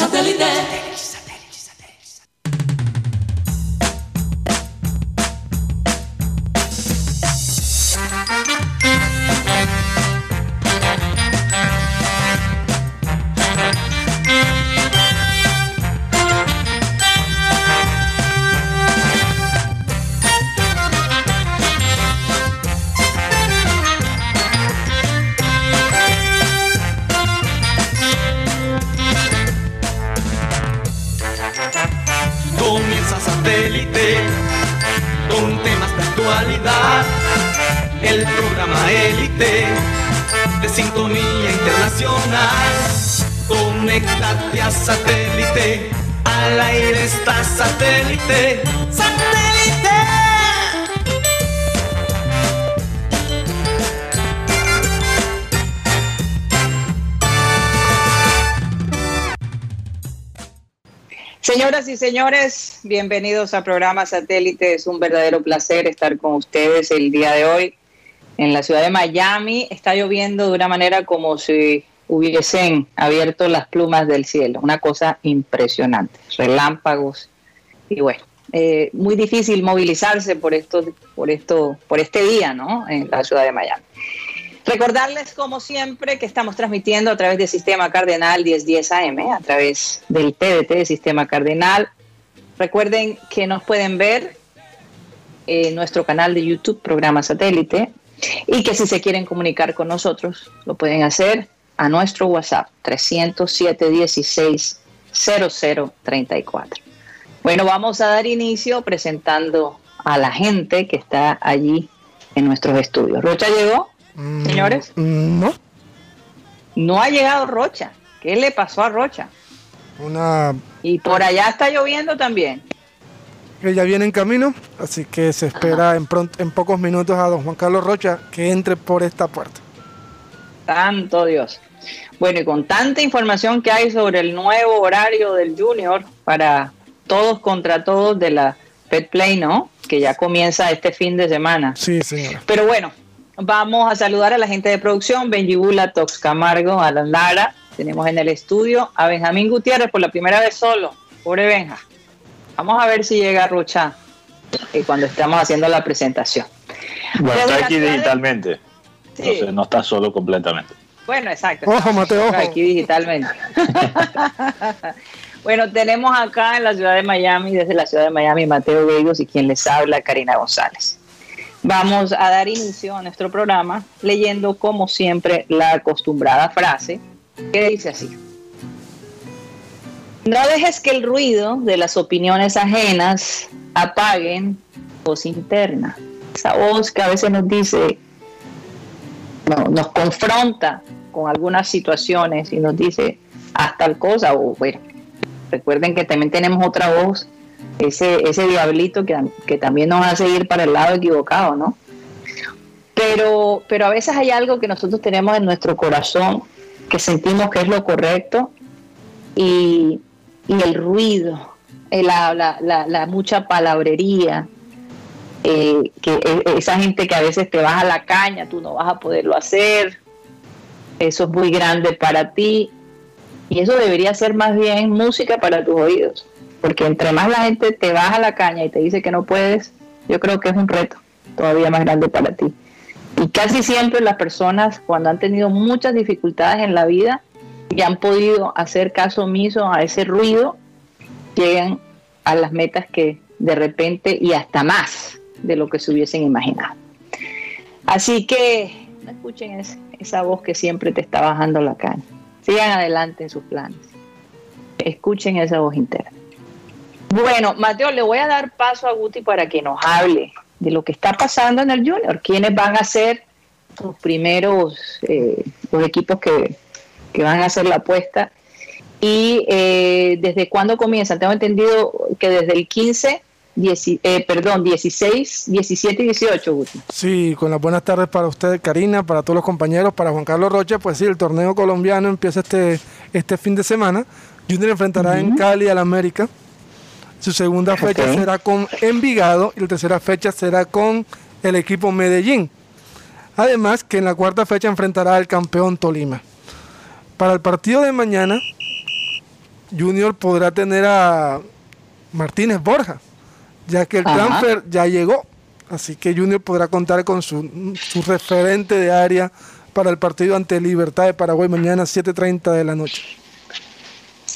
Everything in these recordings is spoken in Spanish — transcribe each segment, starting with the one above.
Satellite. Señores, bienvenidos a programa Satélite. Es un verdadero placer estar con ustedes el día de hoy en la ciudad de Miami. Está lloviendo de una manera como si hubiesen abierto las plumas del cielo. Una cosa impresionante. Relámpagos. Y bueno, eh, muy difícil movilizarse por esto, por esto, por este día, ¿no? En la ciudad de Miami. Recordarles, como siempre, que estamos transmitiendo a través del Sistema Cardenal 1010 AM, a través del TDT de Sistema Cardenal. Recuerden que nos pueden ver en nuestro canal de YouTube, Programa Satélite, y que si se quieren comunicar con nosotros, lo pueden hacer a nuestro WhatsApp 307 16 0034. Bueno, vamos a dar inicio presentando a la gente que está allí en nuestros estudios. ¿Rocha llegó, mm, señores? No. No ha llegado Rocha. ¿Qué le pasó a Rocha? Una... Y por allá está lloviendo también. Ella viene en camino, así que se espera en, en pocos minutos a don Juan Carlos Rocha que entre por esta puerta. Santo Dios. Bueno, y con tanta información que hay sobre el nuevo horario del Junior para todos contra todos de la Pet Play, ¿no? Que ya comienza este fin de semana. Sí, señora. Pero bueno, vamos a saludar a la gente de producción, Benjibula, Tox Camargo, Alan Lara. Tenemos en el estudio a Benjamín Gutiérrez por la primera vez solo. Pobre Benja. Vamos a ver si llega Rocha eh, cuando estamos haciendo la presentación. Bueno, está aquí digitalmente. no está solo completamente. Bueno, exacto. Ojo, Mateo, Aquí digitalmente. bueno, tenemos acá en la ciudad de Miami, desde la ciudad de Miami, Mateo Vegas y quien les habla, Karina González. Vamos a dar inicio a nuestro programa leyendo, como siempre, la acostumbrada frase que dice así. No dejes que el ruido de las opiniones ajenas apaguen voz interna. Esa voz que a veces nos dice, nos confronta con algunas situaciones y nos dice, haz tal cosa, o bueno, recuerden que también tenemos otra voz, ese, ese diablito que, que también nos hace ir para el lado equivocado, ¿no? Pero, pero a veces hay algo que nosotros tenemos en nuestro corazón que sentimos que es lo correcto y, el ruido, la, la, la, mucha palabrería, eh, que e, esa gente que a veces te baja la caña, tú no vas a poderlo hacer, eso es muy grande para ti y eso debería ser más bien música para tus oídos, porque entre más la gente te baja la caña y te dice que no puedes, yo creo que es un reto todavía más grande para ti. Y casi siempre las personas cuando han tenido muchas dificultades en la vida y han podido hacer caso omiso a ese ruido, llegan a las metas que de repente y hasta más de lo que se hubiesen imaginado. Así que no escuchen esa voz que siempre te está bajando la caña. Sigan adelante en sus planes. Escuchen esa voz interna. Bueno, Mateo, le voy a dar paso a Guti para que nos hable de lo que está pasando en el Junior. ¿Quiénes van a ser los primeros, eh, los equipos que, van a hacer la apuesta? Y eh, desde cuándo comienzan. Tengo entendido que desde el 15 eh, perdón, 16, 17 y 18, Guti. Sí, con las buenas tardes para usted, Karina, para todos los compañeros, para Juan Carlos Rocha, pues sí, el torneo colombiano empieza este, este fin de semana. Junior enfrentará en Cali al América. Su segunda fecha será con Envigado y la tercera fecha será con el equipo Medellín. Además que en la cuarta fecha enfrentará al campeón Tolima. Para el partido de mañana, Junior podrá tener a Martínez Borja, ya que el transfer ya llegó. Así que Junior podrá contar con su, su referente de área para el partido ante Libertad de Paraguay mañana 7.30 de la noche.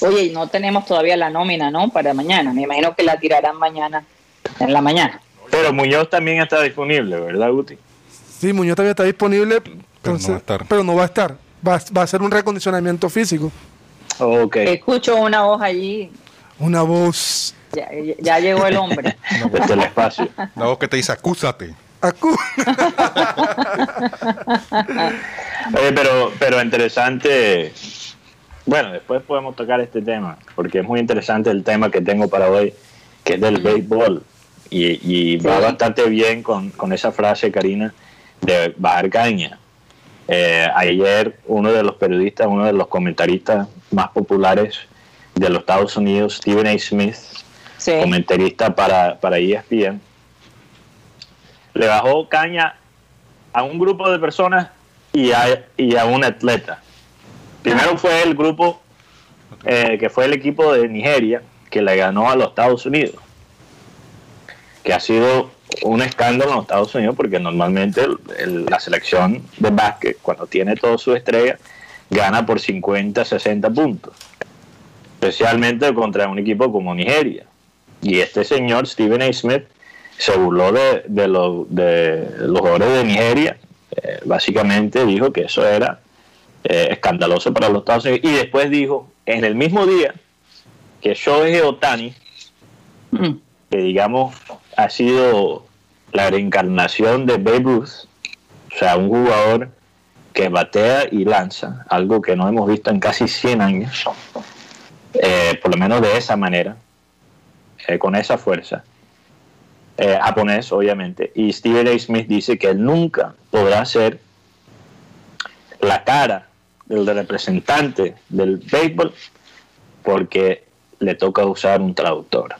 Oye, y no tenemos todavía la nómina, ¿no? Para mañana. Me imagino que la tirarán mañana, en la mañana. Pero Muñoz también está disponible, ¿verdad, Guti? Sí, Muñoz también está disponible, pero, no, va a estar. pero no va a estar. Va, va a ser un recondicionamiento físico. Okay. Escucho una voz allí. Una voz. Ya, ya llegó el hombre. Desde el espacio. La voz que te dice, acúsate. Acú. Oye, pero, pero interesante. Bueno, después podemos tocar este tema, porque es muy interesante el tema que tengo para hoy, que es del béisbol. Y, y va bastante bien con, con, esa frase, Karina, de bajar caña. Eh, ayer uno de los periodistas, uno de los comentaristas más populares de los Estados Unidos, Stephen A. Smith, Sí. comentarista para, para ESPN, le bajó caña a un grupo de personas y a, y a un atleta. Primero fue el grupo eh, que fue el equipo de Nigeria que le ganó a los Estados Unidos, que ha sido un escándalo en los Estados Unidos porque normalmente el- el- la selección de básquet, cuando tiene toda su estrella, gana por 50, 60 puntos, especialmente contra un equipo como Nigeria. Y este señor, Stephen A. Smith, se burló de, de, lo- de los jugadores de Nigeria. Eh, básicamente dijo que eso era eh, escandaloso para los Estados Unidos. Y después dijo, en el mismo día, que Shohei Otani, que digamos ha sido la reencarnación de Babe Ruth, o sea, un jugador que batea y lanza, algo que no hemos visto en casi 100 años, eh, por lo menos de esa manera, eh, con esa fuerza, eh, japonés obviamente, y Stephen A. Smith dice que él nunca podrá ser la cara del representante del béisbol porque le toca usar un traductor.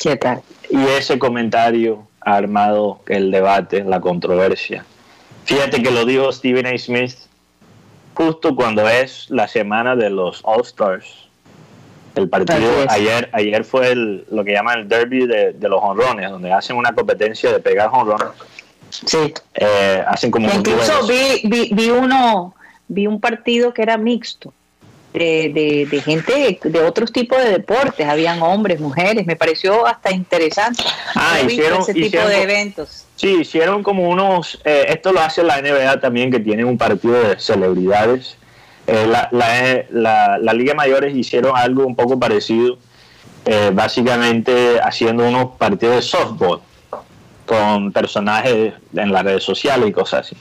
¿Qué tal? Y ese comentario ha armado el debate, la controversia. Fíjate que lo dijo Stephen A. Smith justo cuando es la semana de los All Stars. El partido ayer, ayer fue el, lo que llaman el derby de, de los honrones, donde hacen una competencia de pegar honrones. Sí. Eh, hacen como Incluso vi, vi, vi uno, vi un partido que era mixto. De, de, de gente de otros tipos de deportes, habían hombres, mujeres, me pareció hasta interesante. Ah, No hicieron- ese tipo hicieron- de eventos. Sí, hicieron como unos, eh, esto lo hace la NBA también, que tiene un partido de celebridades. Eh, la, la, la- la Liga Mayores hicieron algo un poco parecido, eh, básicamente haciendo unos partidos de softball con personajes en las redes sociales y cosas así.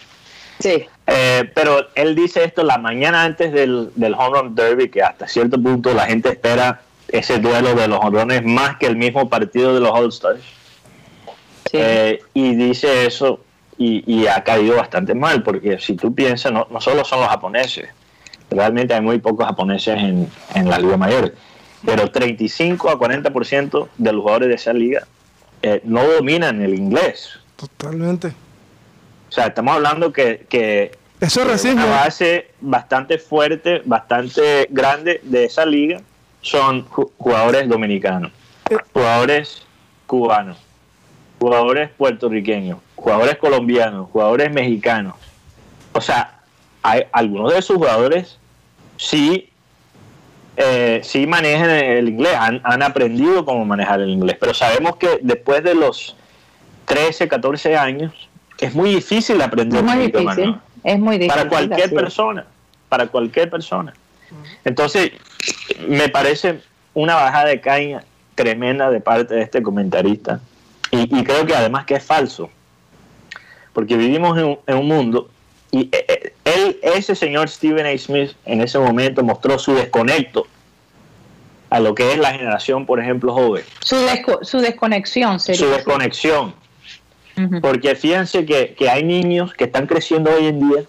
Sí, Eh, pero él dice esto la mañana antes del, del Home Run Derby, que hasta cierto punto la gente espera ese duelo de los honrones más que el mismo partido de los All Stars. sí. Eh, y dice eso y, y ha caído bastante mal, porque si tú piensas, no, no solo son los japoneses, realmente hay muy pocos japoneses en, en la Liga Mayor, pero 35 a 40% de los jugadores de esa liga eh, no dominan el inglés. Totalmente. O sea, estamos hablando que, que Eso es que racismo. una base bastante fuerte, bastante grande de esa liga son ju- jugadores dominicanos, Eh. jugadores cubanos, jugadores puertorriqueños, jugadores colombianos, jugadores mexicanos. O sea, hay algunos de esos jugadores sí, eh, sí manejan el inglés, han, han aprendido cómo manejar el inglés, pero sabemos que después de los 13, 14 años es muy difícil aprender es muy idioma es muy difícil. para cualquier persona, para cualquier persona. Entonces, me parece una bajada de caña tremenda de parte de este comentarista y, y creo que además que es falso, porque vivimos en, un- en un mundo y eh, eh, él, ese señor Stephen A. Smith en ese momento mostró su desconecto a lo que es la generación, por ejemplo, joven, Su, desco- su desconexión sería. su desconexión. Porque fíjense que, que hay niños que están creciendo hoy en día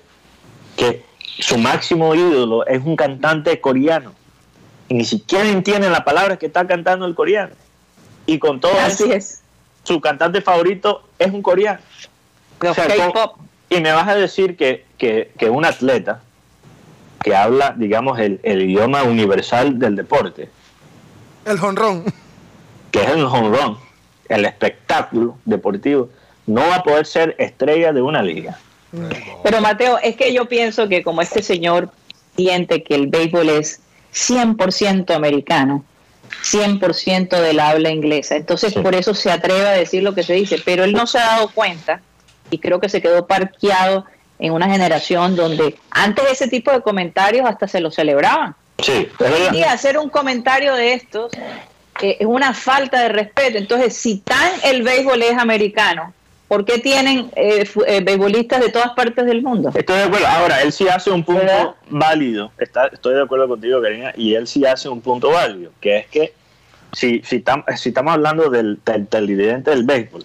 que su máximo ídolo es un cantante coreano. Y ni siquiera entienden la palabra que está cantando el coreano. Y con todo Así eso, es. su cantante favorito es un coreano. Los O sea, K-pop. Y me vas a decir que, que, que un atleta que habla, digamos, el, el idioma universal del deporte, El jonrón. que es el home run, el espectáculo deportivo, no va a poder ser estrella de una liga. Pero Mateo, es que yo pienso que como este señor siente que el béisbol es 100% americano, 100% del habla inglesa, entonces Sí. por eso se atreve a decir lo que se dice, pero él no se ha dado cuenta y creo que se quedó parqueado en una generación donde antes ese tipo de comentarios hasta se lo celebraban. Sí, día hacer un comentario de estos eh, es una falta de respeto. Entonces, si tan el béisbol es americano, ¿por qué tienen eh, eh, beisbolistas de todas partes del mundo? Estoy de acuerdo. Ahora, él sí hace un punto ¿Verdad? válido. Está, estoy de acuerdo contigo, Karina. Y él sí hace un punto válido, que es que si, si, tam- si estamos hablando del, del televidente del béisbol,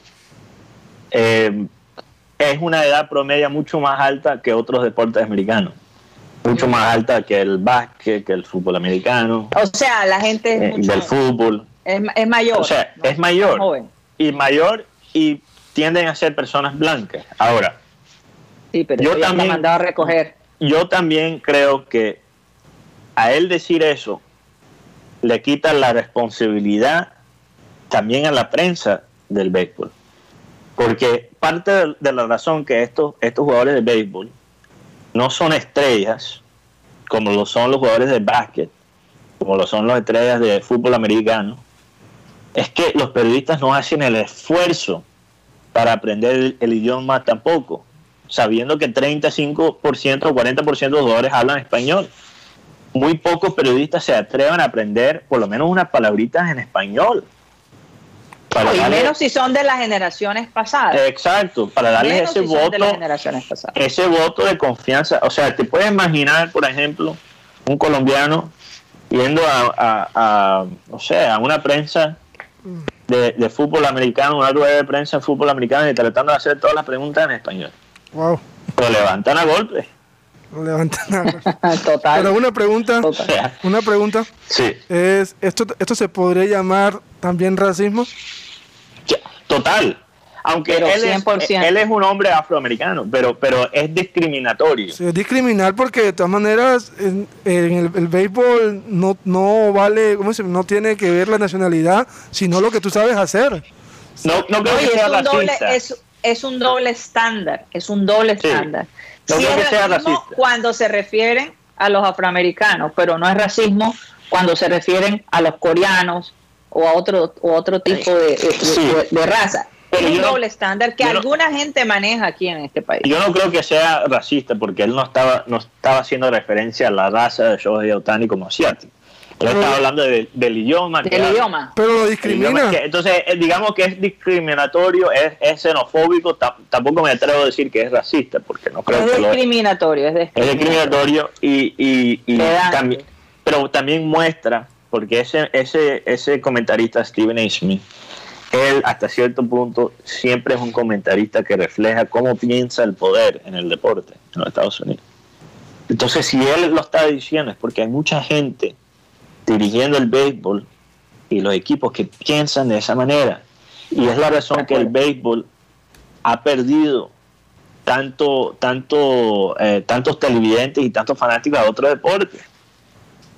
eh, es una edad promedia mucho más alta que otros deportes americanos. Mucho más alta que el básquet, que el fútbol americano, O sea, la gente es, eh, mucho- del fútbol. es, es mayor. O sea, ¿no? es mayor. Joven. Y mayor y tienden a ser personas blancas. Ahora, Sí, pero Yo también- mandado a recoger. yo también creo que a él decir eso le quita la responsabilidad también a la prensa del béisbol. Porque parte de, de la razón que estos, estos jugadores de béisbol no son estrellas, como lo son los jugadores de básquet, como lo son las estrellas de fútbol americano, es que los periodistas no hacen el esfuerzo para aprender el, el idioma tampoco, sabiendo que 35% o 40% de los jugadores hablan español. Muy pocos periodistas se atreven a aprender por lo menos unas palabritas en español. Para Y darle- menos si son de las generaciones pasadas. exacto, para darles ese si son de las voto, ese voto de confianza. O sea, te puedes imaginar, por ejemplo, un colombiano yendo a, a- a, no sé, a una prensa de, de fútbol americano, una rueda de prensa de fútbol americano y tratando de hacer todas las preguntas en español. Wow. Lo levantan a golpe. Lo levantan a- Total. Pero una pregunta, total. una pregunta sí. es, ¿esto, ¿esto se podría llamar también racismo? Total. Aunque Pero él, es, 100%. él es un hombre afroamericano, pero, pero es discriminatorio. Sí, es discriminar porque de todas maneras en, en el, el béisbol no, no vale, ¿cómo se? No tiene que ver la nacionalidad, sino lo que tú sabes hacer. No, no creo Oye, que sea es, un doble, racista. es, es un doble estándar, es un doble Sí. estándar. No Sí creo es que sea racista. cuando se refieren a los afroamericanos, pero no es racismo cuando se refieren a los coreanos o a otro, o otro tipo de, de- Sí. de- de raza. Es Pero un yo no- doble estándar que yo no- alguna gente maneja aquí en este país. Yo no creo que sea racista porque él no estaba, no estaba haciendo referencia a la raza de Shohei Otani como asiático. Él Pero- estaba hablando de- del idioma. Del habla. idioma. Pero lo discrimina. que- entonces, eh, digamos que es discriminatorio, es, es xenofóbico, ta- tampoco me atrevo a decir que es racista porque no creo Es que lo es. discriminatorio, es Es discriminatorio. discriminatorio y, y, y también, pero también muestra, porque ese, ese, ese comentarista Stephen A. Smith, él hasta cierto punto siempre es un comentarista que refleja cómo piensa el poder en el deporte en los Estados Unidos. Entonces, si él lo está diciendo es porque hay mucha gente dirigiendo el béisbol y los equipos que piensan de esa manera. Y es la razón que el béisbol ha perdido tanto, eh, tantos televidentes y tantos fanáticos a otros deportes.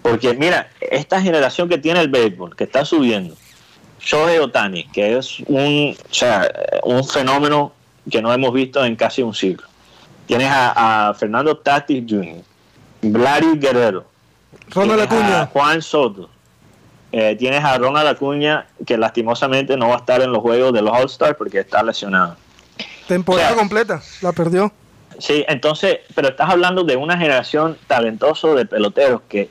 Porque mira, esta generación que tiene el béisbol, que está subiendo, Shohei Otani, que es un, o sea, un fenómeno que no hemos visto en casi un siglo. Tienes a, a Fernando Tatis Jr., Vladi Guerrero, Ronald Acuña. Juan Soto, eh, tienes a Ronald Acuña, que lastimosamente no va a estar en los juegos de los All-Stars porque está lesionado. Temporada o sea, completa. La perdió. Sí, entonces, pero estás hablando de una generación talentosa de peloteros que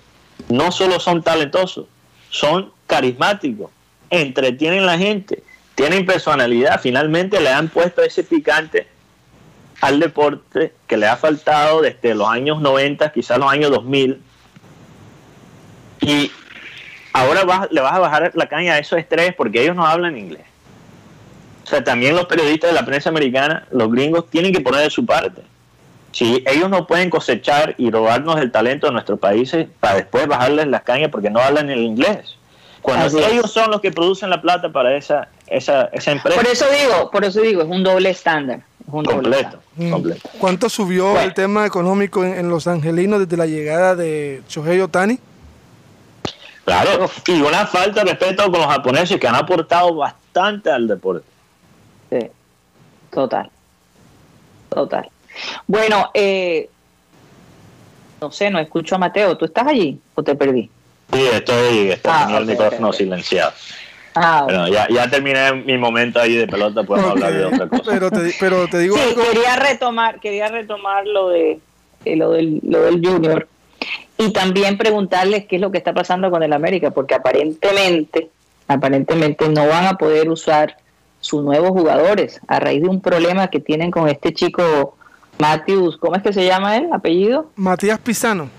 no solo son talentosos, son carismáticos, entretienen la gente, tienen personalidad, finalmente le han puesto ese picante al deporte que le ha faltado desde los años 90, quizás los años 2000. Y ahora le vas a bajar la caña a esos estrés porque ellos no hablan inglés. O sea, también los periodistas de la prensa americana, los gringos, tienen que poner de su parte. Si ellos no pueden cosechar y robarnos el talento de nuestros países para después bajarles las cañas porque no hablan el inglés. Cuando Así es. ellos son los que producen la plata para esa, esa, esa empresa. Por eso digo, por eso digo, es un doble estándar. Completo. Mm. completo. ¿Cuánto subió Bueno. el tema económico en, en los angelinos desde la llegada de Shohei Otani? Claro, y una falta de respeto con los japoneses que han aportado bastante al deporte. Sí, total. Total. Bueno, eh, no sé, no escucho a Mateo. ¿Tú estás allí o te perdí? Sí, estoy, estoy Ah, tenía el micrófono ok, ok. silenciado. Ah, Bueno, ya, ya terminé mi momento ahí de pelota, podemos hablar de otra cosa. Pero te, pero te digo sí, algo. quería retomar, quería retomar lo de eh, lo del, lo del Junior y también preguntarles qué es lo que está pasando con el América, porque aparentemente, aparentemente no van a poder usar sus nuevos jugadores a raíz de un problema que tienen con este chico Matthews, ¿cómo es que se llama él? ¿Apellido? Matías Pisano.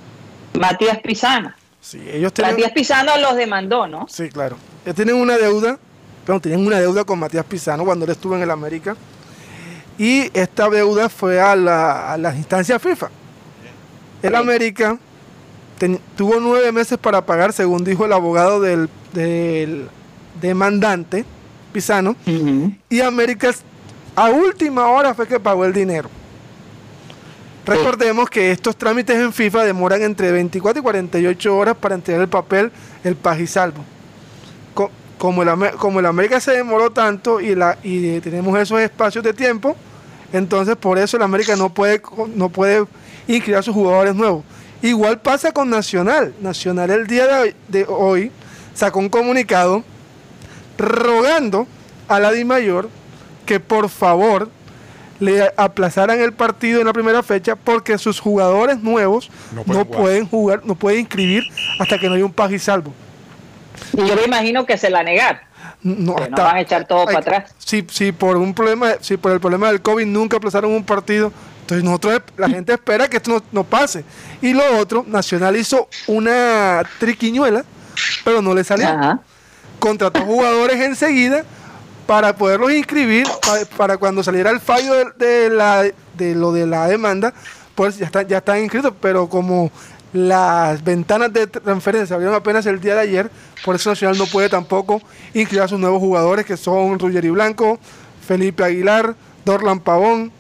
Matías Pisana. Sí, ellos tienen, Matías Pisano los demandó, ¿no? sí, claro. Ellos tienen una deuda, pero tienen una deuda con Matías Pisano cuando él estuvo en el América. Y esta deuda fue a, la, a las instancias FIFA. El Sí. América ten- tuvo nueve meses para pagar, según dijo el abogado del, del demandante, Pisano. Y América a última hora fue que pagó el dinero. Recordemos que estos trámites en FIFA demoran entre 24 y 48 horas para entregar el papel, el paz y salvo. Co- Como el, América se demoró tanto y, la, y tenemos esos espacios de tiempo, entonces por eso el América no puede, no puede inscribir a sus jugadores nuevos. Igual pasa con Nacional. Nacional el día de de hoy sacó un comunicado rogando a la DIMAYOR que por favor le aplazaran el partido en la primera fecha porque sus jugadores nuevos No no pueden pueden, jugar. no pueden inscribir hasta que no haya un paz y salvo. Y yo me imagino que se la negar. No, Que no van a echar todo para atrás. Si, si por un problema, si por el problema del COVID nunca aplazaron un partido, entonces nosotros la gente espera que esto no, no pase. Y lo otro, Nacional hizo una triquiñuela, pero no le salió. Ajá. contrató jugadores enseguida para poderlos inscribir pa- para, cuando saliera el fallo de, de la, de lo de la demanda, pues ya están, ya están inscritos, pero como las ventanas de transferencia se abrieron apenas el día de ayer, por eso Nacional no puede tampoco inscribir a sus nuevos jugadores que son Ruggeri Blanco, Felipe Aguilar, Dorlan Pavón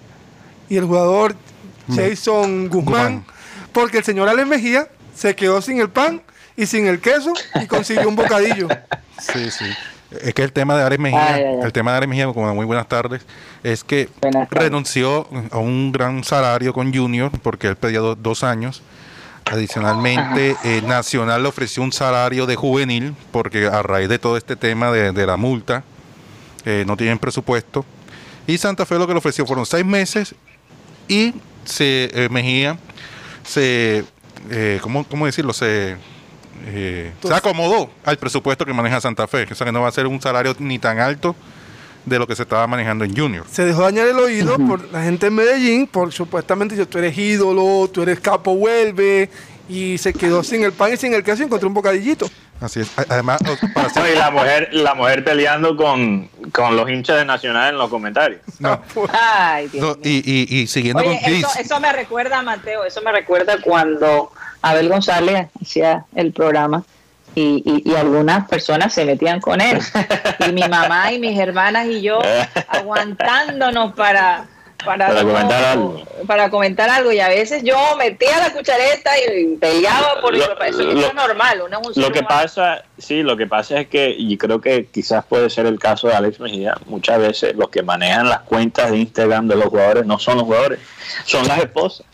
y el jugador Jason Guzmán, Guzmán. porque el señor Alex Mejía se quedó sin el pan y sin el queso y consiguió un bocadillo. Sí, sí. Es que el tema de Ares Mejía, Ay, ay, ay. el tema de Ares Mejía, como muy buenas tardes, es que Buenas tardes. renunció a un gran salario con Junior porque él pedía do- dos años. Adicionalmente, eh, Nacional le ofreció un salario de juvenil porque a raíz de todo este tema de, de la multa, eh, no tienen presupuesto. Y Santa Fe lo que le ofreció fueron seis meses y se eh, Mejía se, ¿cómo, cómo decirlo? Se, eh, se acomodó al presupuesto que maneja Santa Fe. O sea que no va a ser un salario ni tan alto de lo que se estaba manejando en Junior. Se dejó dañar el oído por la gente en Medellín, por supuestamente dice, tú eres ídolo, tú eres capo, vuelve, y se quedó sin el pan y sin el queso y encontró un bocadillito. Así es. Además, para No, y la mujer, la mujer peleando con, con los hinchas de Nacional en los comentarios. no, Ay, Dios no, mío. y, y- y siguiendo Oye, con Chris, eso, eso me recuerda, Mateo, eso me recuerda cuando Abel González hacía el programa y, y- y algunas personas se metían con él. Y mi mamá y mis hermanas y yo aguantándonos para... Para, Para no- comentar algo. para comentar algo y a veces yo metía la cuchareta y peleaba por Lo- eso, eso lo- es normal uno es un ser Lo que humano. pasa, sí, lo que pasa es que, y creo que quizás puede ser el caso de Alex Mejía, muchas veces los que manejan las cuentas de Instagram de los jugadores no son los jugadores, son las esposas.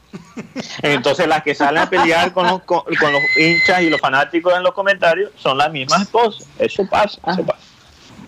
Entonces las que salen a pelear con los, con, con los hinchas y los fanáticos en los comentarios son las mismas esposas. Eso pasa, eso pasa.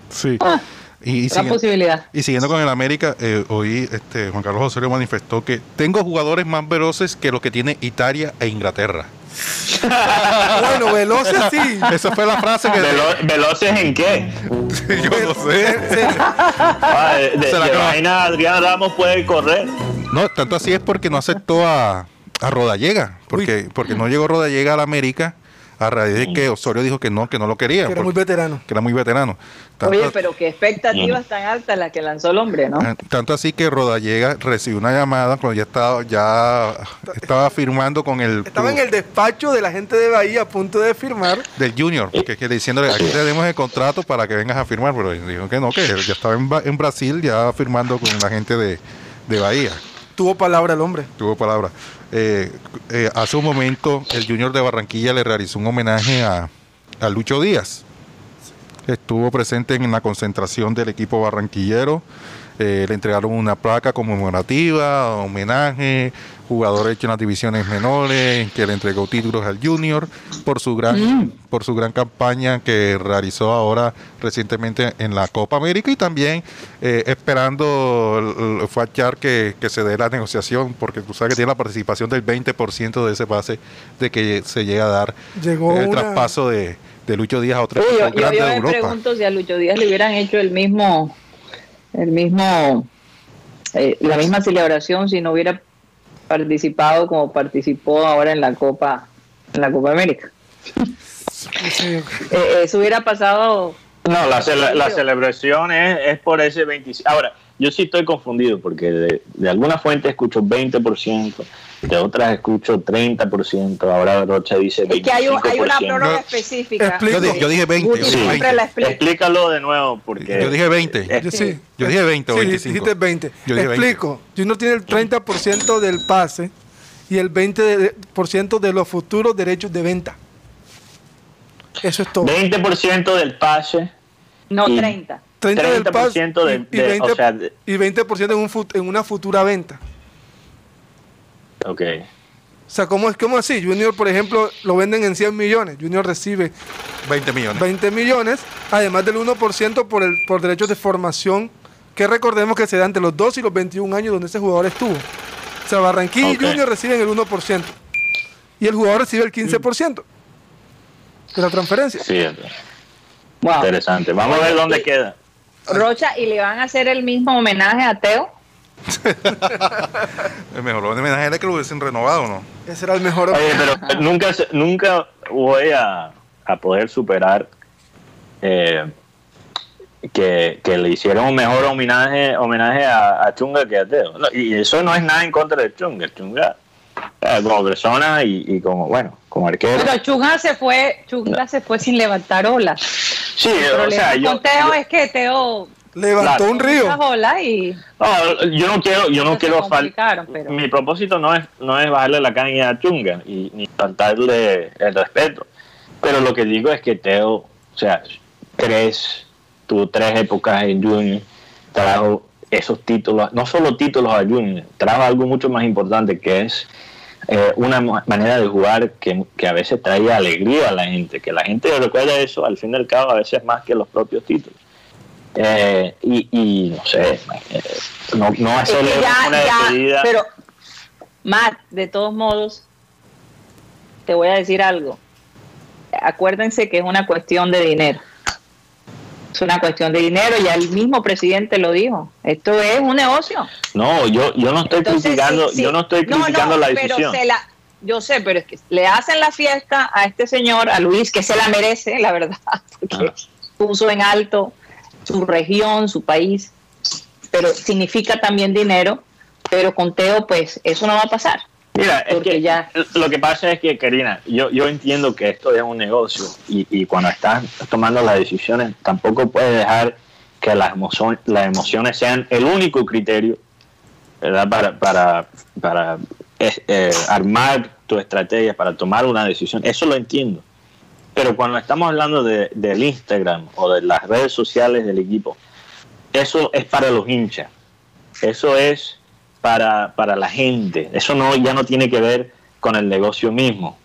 sí. Ah, Y, sigue- posibilidad y siguiendo con el América, eh, hoy este, Juan Carlos Osorio manifestó que tengo jugadores más veloces que los que tiene Italia e Inglaterra. Bueno, Veloces sí. Esa fue la frase que Velo- ¿Veloces en qué? yo no sé. Se- Ah, de de- Se la de acaba. vaina Adrián Ramos puede correr. No, tanto así es porque no aceptó a, a Rodallega, porque, porque no llegó Rodallega a la América a raíz de que Osorio dijo que no, que no lo quería, que era muy veterano. que era muy veterano. Tanto, oye pero qué expectativas tan altas las que lanzó el hombre no ah, tanto así que Rodallega recibió una llamada cuando ya estaba, ya estaba firmando con el Estaba en el despacho de la gente de Bahía a punto de firmar. del Junior, que, que diciéndole aquí te demos el contrato para que vengas a firmar, pero dijo que no, que ya estaba en, Ba- en Brasil ya firmando con la gente de, de Bahía. Tuvo palabra el hombre. Tuvo palabra. Eh, eh, hace un momento el Junior de Barranquilla le realizó un homenaje a, a Lucho Díaz. Estuvo presente en la concentración del equipo barranquillero. Eh, le entregaron una placa conmemorativa, homenaje, jugador hecho en las divisiones menores, que le entregó títulos al Junior por su gran, por su gran campaña que realizó ahora recientemente en la Copa América y también eh, esperando el- el- fachar que, que se dé la negociación, porque tú sabes que tiene la participación del 20% de ese pase de que se llega a dar Llegó el una- traspaso de, de Lucho Díaz a otro Uy, yo, de me Europa. pregunto si a Lucho Díaz le hubieran hecho el mismo, el mismo, eh, la misma celebración si no hubiera participado como participó ahora en la Copa, en la Copa América. Eh, eso hubiera pasado. No, la, cele- la celebración es, es por ese 25%. Ahora, yo sí estoy confundido porque de, de alguna fuente escucho 20%, de otras escucho 30%, ahora Rocha dice 25%. Es que hay, un- hay una No. prórroga específica. Explico. Yo dije, yo dije 20. Guti yo dije Sí. siempre 20. la explica. Explícalo de nuevo porque... Yo dije 20. Eh, Yo sí. Yo dije 20 o Sí, 25. dijiste 20. Yo dije 20. Explico. Junior tiene el 30% del pase y el 20% de los futuros derechos de venta. Eso es todo. 20% del pase No, Y- 30. 30 del pase 30% de- y, y de- 20, o sea, de- y 20% en, un fut- en una futura venta. Ok. O sea, ¿cómo es cómo así? Junior, por ejemplo, lo venden en 100 millones. Junior recibe 20 millones. 20 millones, además del 1% por, el, por derechos de formación, que recordemos que se da entre los 2 y los 21 años donde ese jugador estuvo. O sea, Barranquilla y Junior reciben el 1%. Y el jugador recibe el 15% de la transferencia. Sí, Wow. interesante. Vamos a ver dónde queda. Rocha, ¿y le van a hacer el mismo homenaje a Teo? El mejor homenaje era que lo hubiesen renovado, ¿no? Ese era el mejor. Oye, pero nunca, se- nunca voy a, a poder superar eh, que, que le hicieron un mejor homenaje, homenaje a, a Chunga que a Teo. No, y eso no es nada en contra de Chunga. Chunga eh, como persona y, y como, bueno, como arquero. Pero Chunga se fue, Chunga se fue sin levantar olas. Sí, El o problema sea, yo, con Teo yo- es que Teo Levantó Claro. un río. y no, yo no quiero, yo no quiero fal- complicaron, pero Mi propósito no es, no es bajarle la caña a Chunga y ni faltarle el respeto. Pero lo que digo es que Teo, o sea, tres, tuvo tres épocas en Junior, trajo esos títulos, no solo títulos a Junior, trajo algo mucho más importante que es eh, una ma- manera de jugar que, que a veces traía alegría a la gente, que la gente recuerda eso al fin y al cabo a veces más que los propios títulos. Eh, y, y no sé, eh, no, no Es que hacerle ya, una ya, pero Matt, de todos modos, te voy a decir algo. Acuérdense que es una cuestión de dinero. Es una cuestión de dinero, ya el mismo presidente lo dijo. Esto es un negocio. No, yo, yo no estoy Entonces, criticando, sí, sí. yo no estoy No, no, criticando la pero decisión. se la- yo sé, pero es que le hacen la fiesta a este señor, a Luis, que se la merece, la verdad, porque Ah. puso en alto su región, su país, pero significa también dinero, pero con Teo, pues eso no va a pasar. Mira, es porque que ya- lo que pasa es que, Karina, yo, yo entiendo que esto es un negocio y, y cuando estás tomando las decisiones tampoco puedes dejar que las, emoción- las emociones sean el único criterio ¿verdad? para, para, para eh, armar tu estrategia, para tomar una decisión. Eso lo entiendo. Pero cuando estamos hablando de, del Instagram o de las redes sociales del equipo, eso es para los hinchas. Eso es para, para la gente. Eso no ya no tiene que ver con el negocio mismo.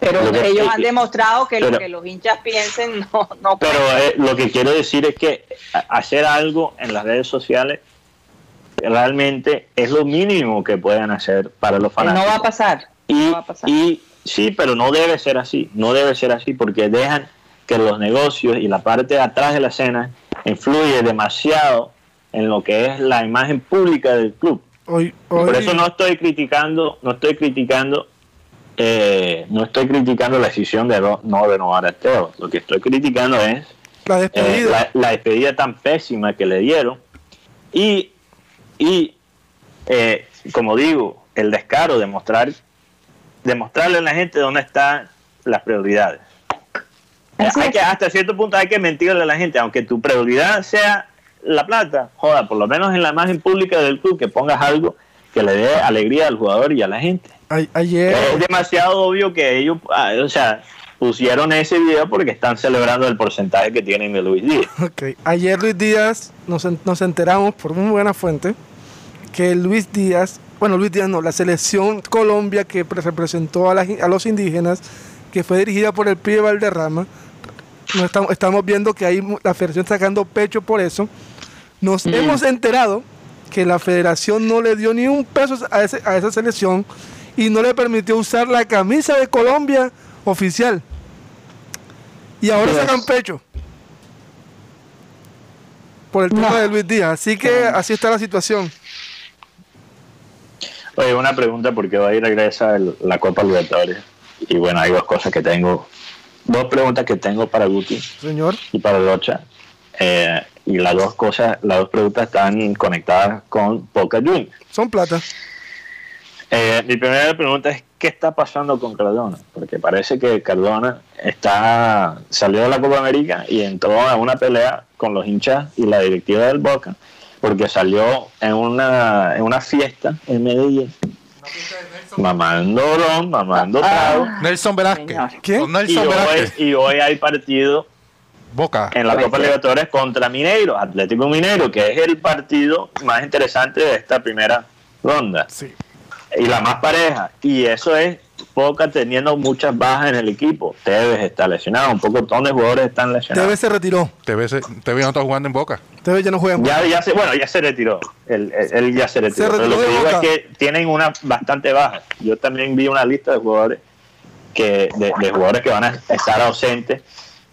Pero que- ellos han demostrado que lo que los hinchas piensen no, no Pero eh, lo que quiero decir es que hacer algo en las redes sociales realmente es lo mínimo que pueden hacer para los no fanáticos. va a pasar. Y, no va a pasar. y sí, pero no debe ser así, no debe ser así porque dejan que los negocios y la parte de atrás de la escena influye demasiado en lo que es la imagen pública del club. Hoy, Por eso no estoy criticando, no estoy criticando, eh, no estoy criticando la decisión de no, no renovar a Teo. Lo que estoy criticando es la eh, despedida. la, la despedida tan pésima que le dieron y, y eh, como digo, el descaro de mostrar, demostrarle a la gente dónde están las prioridades. Así Hay es. que, hasta cierto punto hay que mentirle a la gente, aunque tu prioridad sea la plata, joda, por lo menos en la imagen pública del club, que pongas algo que le dé alegría al jugador y a la gente. Ayer, Es demasiado obvio que ellos, ah, o sea, pusieron ese video porque están celebrando el porcentaje que tienen de Luis Díaz. ayer Luis Díaz, nos, nos enteramos por muy buena fuente que Luis Díaz, bueno, Luis Díaz no, la selección Colombia que pre- representó a, las in- a los indígenas, que fue dirigida por el pibe Valderrama, no estamos, estamos viendo que ahí mu- la federación está sacando pecho por eso. Nos hemos enterado que la federación no le dio ni un peso a, ese- a esa selección y no le permitió usar la camisa de Colombia oficial. Y ahora sacan pecho por el tema No. de Luis Díaz. Así que así está la situación. Oye, una pregunta porque ir regresa el- la Copa Libertadores. Y bueno, hay dos cosas que tengo, dos preguntas que tengo para Guti Señor, y para Rocha. Eh, y las dos cosas, las dos preguntas están conectadas con Boca Juniors. son plata. Eh, mi primera pregunta es ¿qué está pasando con Cardona? Porque parece que Cardona está salió de la Copa América y entró a una pelea con los hinchas y la directiva del Boca porque salió en una en una fiesta en Medellín mamando ron, mamando trago Nelson Velázquez. ¿Quién? Y Nelson hoy, Velázquez. y hoy hay partido Boca. en la Copa. Libertadores contra Mineiro, Atlético Mineiro, que es el partido más interesante de esta primera ronda Sí. y la más pareja. Y eso es Boca teniendo muchas bajas en el equipo. Tevez está lesionado, un poco de jugadores están lesionados. TV se retiró. TV, se- TV no está jugando en Boca. TV ya no juega en Ya, ya se, bueno, ya se retiró. Él, él- él ya se retiró. Se Pero lo que digo Boca. es que tienen una bastante baja. Yo también vi una lista de jugadores que de, de jugadores que van a estar ausentes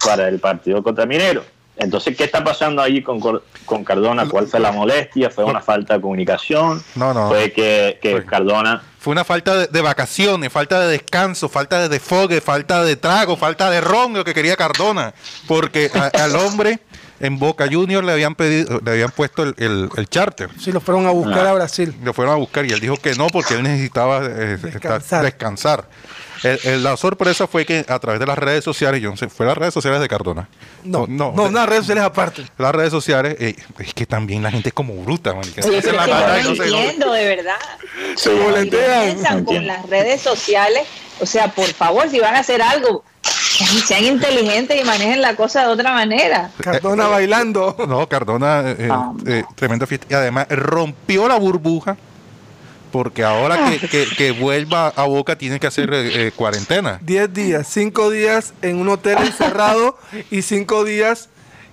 para el partido contra Minero. Entonces, ¿qué está pasando ahí con, con Cardona? ¿Cuál fue la molestia? ¿Fue una falta de comunicación? No, no. ¿Fue que, que Fue- Cardona Fue una falta de, de vacaciones, falta de descanso, falta de desfogue, falta de trago, falta de ron, lo que quería Cardona. Porque a- al hombre en Boca Junior le habían pedido, le habían puesto el, el, el charter. Sí, lo fueron a buscar Ah. a Brasil. Lo fueron a buscar y él dijo que no porque él necesitaba eh, estar- Descansar. Descansar. El- el- la sorpresa fue que a través de las redes sociales, yo no sé, fue las redes sociales de Cardona. No, no, no, no, nada, redes sociales aparte. Las redes sociales, eh, es que también la gente es como bruta, marica. Oye, Hacen pero la que no se- entiendo, de verdad. Se volantean. piensan con las redes sociales, o sea, por favor, si van a hacer algo, sean inteligentes y manejen la cosa de otra manera. Cardona bailando. No, Cardona, eh, Ah. eh, tremenda fiesta. Y además rompió la burbuja porque ahora que, que- que vuelva a Boca tiene que hacer eh, eh, cuarentena. 10 días, 5 días en un hotel encerrado y 5 días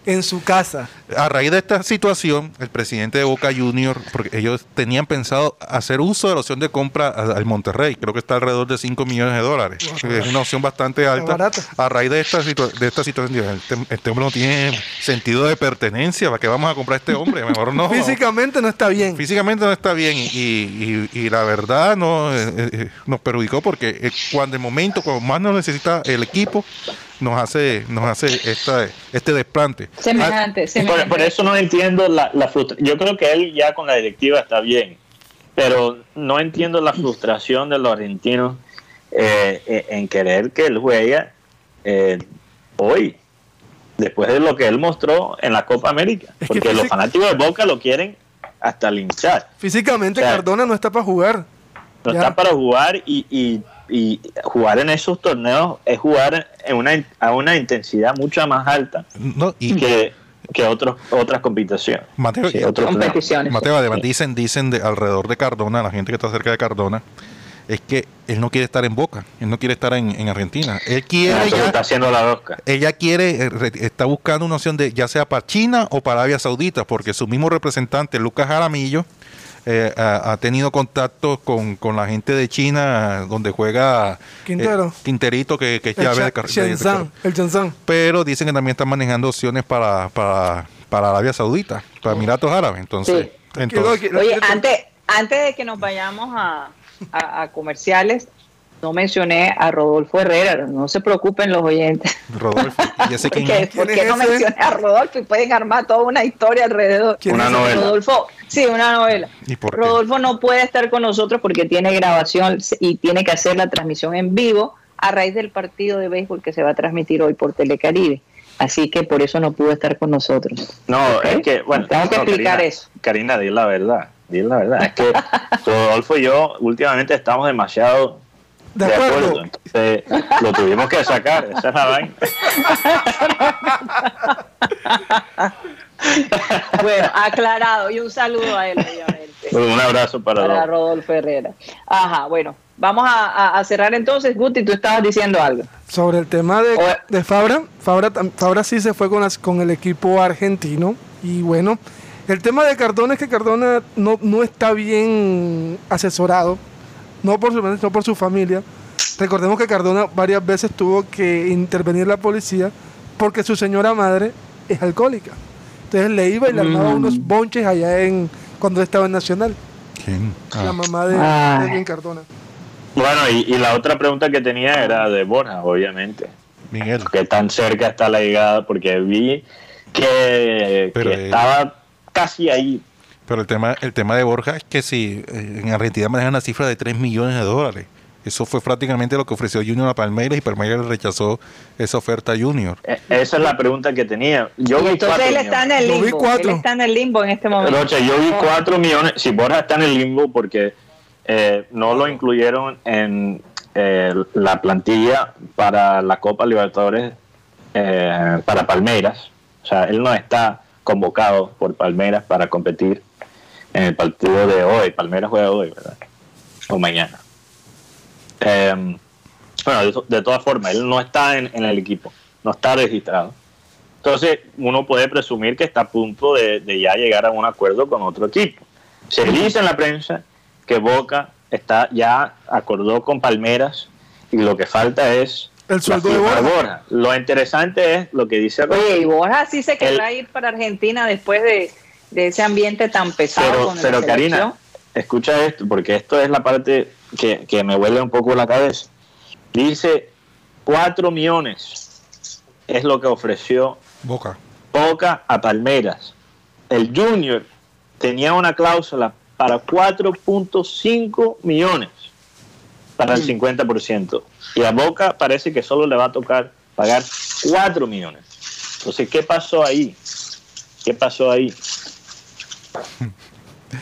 en su casa. A raíz de esta situación, el presidente de Boca Junior, porque ellos tenían pensado hacer uso de la opción de compra al Monterrey, creo que está alrededor de 5 millones de dólares. Es una opción bastante alta. A raíz de esta, de esta situación, este, este hombre no tiene sentido de pertenencia. ¿Para qué vamos a comprar a este hombre? Mejor no. Físicamente no está bien. Físicamente no está bien y, y- y la verdad no eh, eh, nos perjudicó porque eh, cuando el momento, cuando más nos necesita el equipo, nos hace nos hace esta, este desplante. Semejante, Por, semejante. por eso no entiendo la, la frustración. Yo creo que él ya con la directiva está bien, pero no entiendo la frustración de los argentinos eh, eh, en querer que él juegue eh, hoy, después de lo que él mostró en la Copa América. Es Porque los fanáticos de Boca lo quieren hasta linchar. Físicamente O sea, Cardona no está para jugar. No Ya. está para jugar y, y- y jugar en esos torneos es jugar en una, a una intensidad mucho más alta No, y que, que otros, otras competiciones. Mateo, Sí, otros torneos. competiciones. Mateo, además dicen, dicen de, alrededor de Cardona, la gente que está cerca de Cardona, es que él no quiere estar en Boca, él no quiere estar en, en Argentina. Él quiere ya- está haciendo la Rosca. ella quiere, eh, está buscando una opción de ya sea para China o para Arabia Saudita, porque su mismo representante, Lucas Jaramillo, eh, ha, ha tenido contacto con, con la gente de China, donde juega Quintero. eh, Quinterito, que, que es El, llave de Cha- car- de- de Shenzhen, car- el Shenzhen. Pero dicen que también están manejando opciones para, para, para Arabia Saudita, para Emiratos Árabes. Entonces, Sí. entonces Oye, antes, antes de que nos vayamos a, a- a comerciales, no mencioné a Rodolfo Herrera. No se preocupen los oyentes. Rodolfo, ¿y ese quién Porque, porque es no ese? mencioné a Rodolfo y pueden armar toda una historia alrededor. ¿Quién Una novela. Rodolfo, sí, una novela. ¿Y por qué? Rodolfo no puede estar con nosotros porque tiene grabación y tiene que hacer la transmisión en vivo a raíz del partido de béisbol que se va a transmitir hoy por Telecaribe. Así que por eso no pudo estar con nosotros. No, es que, bueno, Tengo que no, explicar Karina, eso. Karina, di la verdad, di la verdad. Es que Rodolfo y yo últimamente estamos demasiado De de, acuerdo. acuerdo. Entonces lo tuvimos que sacar, esa es la vaina. Bueno, aclarado. Y un saludo a él, obviamente. Un abrazo para, Para Rodolfo. Herrera. Ajá, bueno. Vamos a, a- a cerrar entonces. Guti, tú estabas diciendo algo. Sobre el tema de, Fabra, Fabra sí se fue con, las- con el equipo argentino. Y bueno, el tema de Cardona es que Cardona no, no está bien asesorado, no por, su, no por su familia. Recordemos que Cardona varias veces tuvo que intervenir la policía porque su señora madre es alcohólica. Entonces le iba y le armaba Mm. unos bonches allá en cuando estaba en Nacional, ¿Quién? la Ah, mamá de, Edwin Cardona. Bueno, y, y la otra pregunta que tenía era de Borja, obviamente. Miguel. ¿Qué tan cerca está la llegada? Porque vi que, que estaba casi ahí. Pero el tema, el tema de Borja es que si eh, en Argentina manejan una cifra de 3 millones de dólares. Eso fue prácticamente lo que ofreció Junior a Palmeiras y Palmeiras le rechazó esa oferta a Junior. E- Esa es la pregunta que tenía. Yo vi Entonces cuatro él está en el Yo vi limbo. cuatro. Él está en el limbo en este momento. Rocha, yo vi 4 millones. Si Borja está en el limbo porque eh, no lo incluyeron en eh, la plantilla para la Copa Libertadores eh, para Palmeiras. O sea, él no está convocado por Palmeiras para competir en el partido de hoy. Palmeiras juega hoy, ¿verdad? O mañana. Eh, bueno, de, de todas formas, él no está en, en el equipo, no está registrado. Entonces, uno puede presumir que está a punto de, de ya llegar a un acuerdo con otro equipo. Se dice en la prensa que Boca está ya acordó con Palmeras y lo que falta es El la sueldo de Borja. Borja. Lo interesante es lo que dice. Oye, y Borja sí se querrá El- ir para Argentina después de, de ese ambiente tan pesado. Pero, con pero. Karina, escucha esto, porque esto es la parte que, que me huele un poco la cabeza. Dice 4 millones es lo que ofreció Boca. Boca a Palmeras. El Junior tenía una cláusula para 4.5 millones para el 50%. Y a Boca parece que solo le va a tocar pagar 4 millones. Entonces, ¿qué pasó ahí? ¿Qué pasó ahí?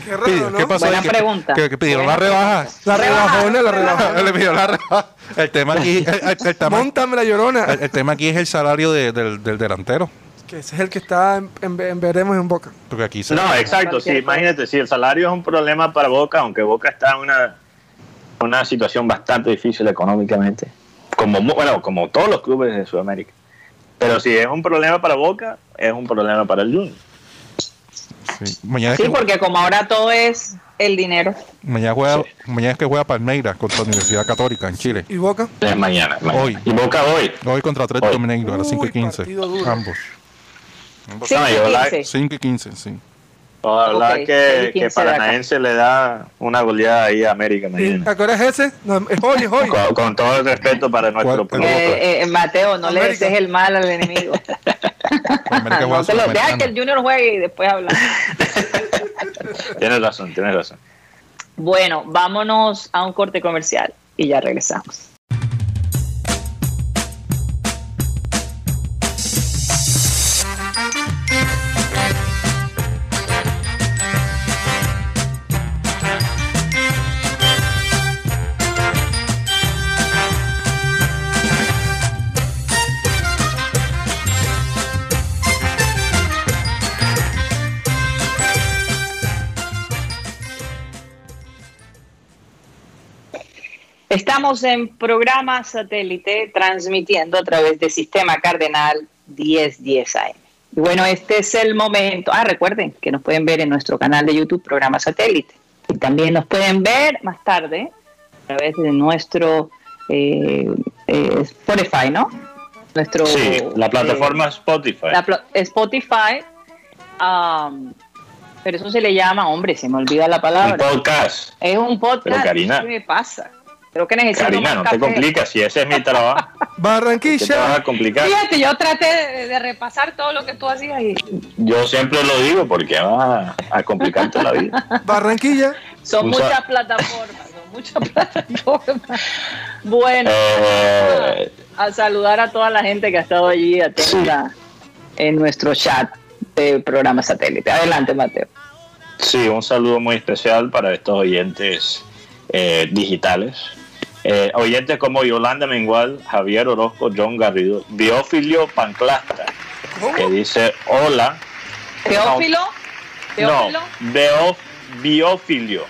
Qué raro, ¿no? ¿Qué pasó Buena pregunta. Que, que pidieron la rebaja. La rebajona, la. Le pidieron la rebaja. El tema aquí, el, el- el tema, Móntame la llorona. el- el tema aquí es el salario de- del, del delantero. Que ese es el que está en, en- en veremos en Boca. Porque aquí se, No, exacto. Sí, imagínate, si el salario es un problema para Boca, aunque Boca está en una, una situación bastante difícil económicamente, como mu- bueno, como todos los clubes de Sudamérica. Pero si es un problema para Boca, es un problema para el Junior. Sí. mañana, Sí, que, porque como ahora todo es el dinero. mañana, juega, Sí. mañana es que juega Palmeiras contra la Universidad Católica en Chile. ¿Y Boca? Es mañana, mañana. Hoy. Y Boca hoy. Hoy contra Atlético. Mineiro a las 5 y Uy, 15. partido duro. Ambos. Ambos. Sí, No, yo la- 15. 5 y 15, sí. Ojalá Ok, que, que 15 de acá. Paranaense le da una goleada ahí a América ¿Y mañana. ¿A qué hora es ese? No, es hoy, es hoy. Con, con todo el respeto para nuestro productor. Eh, eh, Mateo, no le América. desees el mal al enemigo. América juega no te lo, deja que el Junior juegue y después hablamos. Tienes razón, tienes razón. Bueno, vámonos a un corte comercial y ya regresamos. Estamos en programa satélite transmitiendo a través de Sistema Cardenal 1010 AM. Y bueno, este es el momento. Ah, recuerden que nos pueden ver en nuestro canal de YouTube, programa satélite. Y también nos pueden ver más tarde a través de nuestro eh, eh, Spotify, ¿no? Nuestro, Sí, la plataforma eh, Spotify. la Spotify. am, pero eso se le llama, hombre, se me olvida la Un palabra. podcast. Es un podcast. Pero, Karina. ¿Qué me pasa? Creo que necesito Karina, más no café. te compliques, si ese es mi trabajo, ¿qué te vas Barranquilla. a complicar? Fíjate, yo traté de, de repasar todo lo que tú hacías y Yo siempre lo digo porque vas a, a complicarte la vida. Barranquilla. son muchas plataformas, son muchas plataformas. Bueno, Eh, a saludar a toda la gente que ha estado allí atenta en nuestro chat del programa satélite. Adelante, Mateo. Sí, un saludo muy especial para estos oyentes eh, digitales. Eh, oyentes como Yolanda Mengual, Javier Orozco, John Garrido, Biofilio Panclasta, que dice hola. ¿Teófilo? No, ¿Teófilo? beo- biofilio.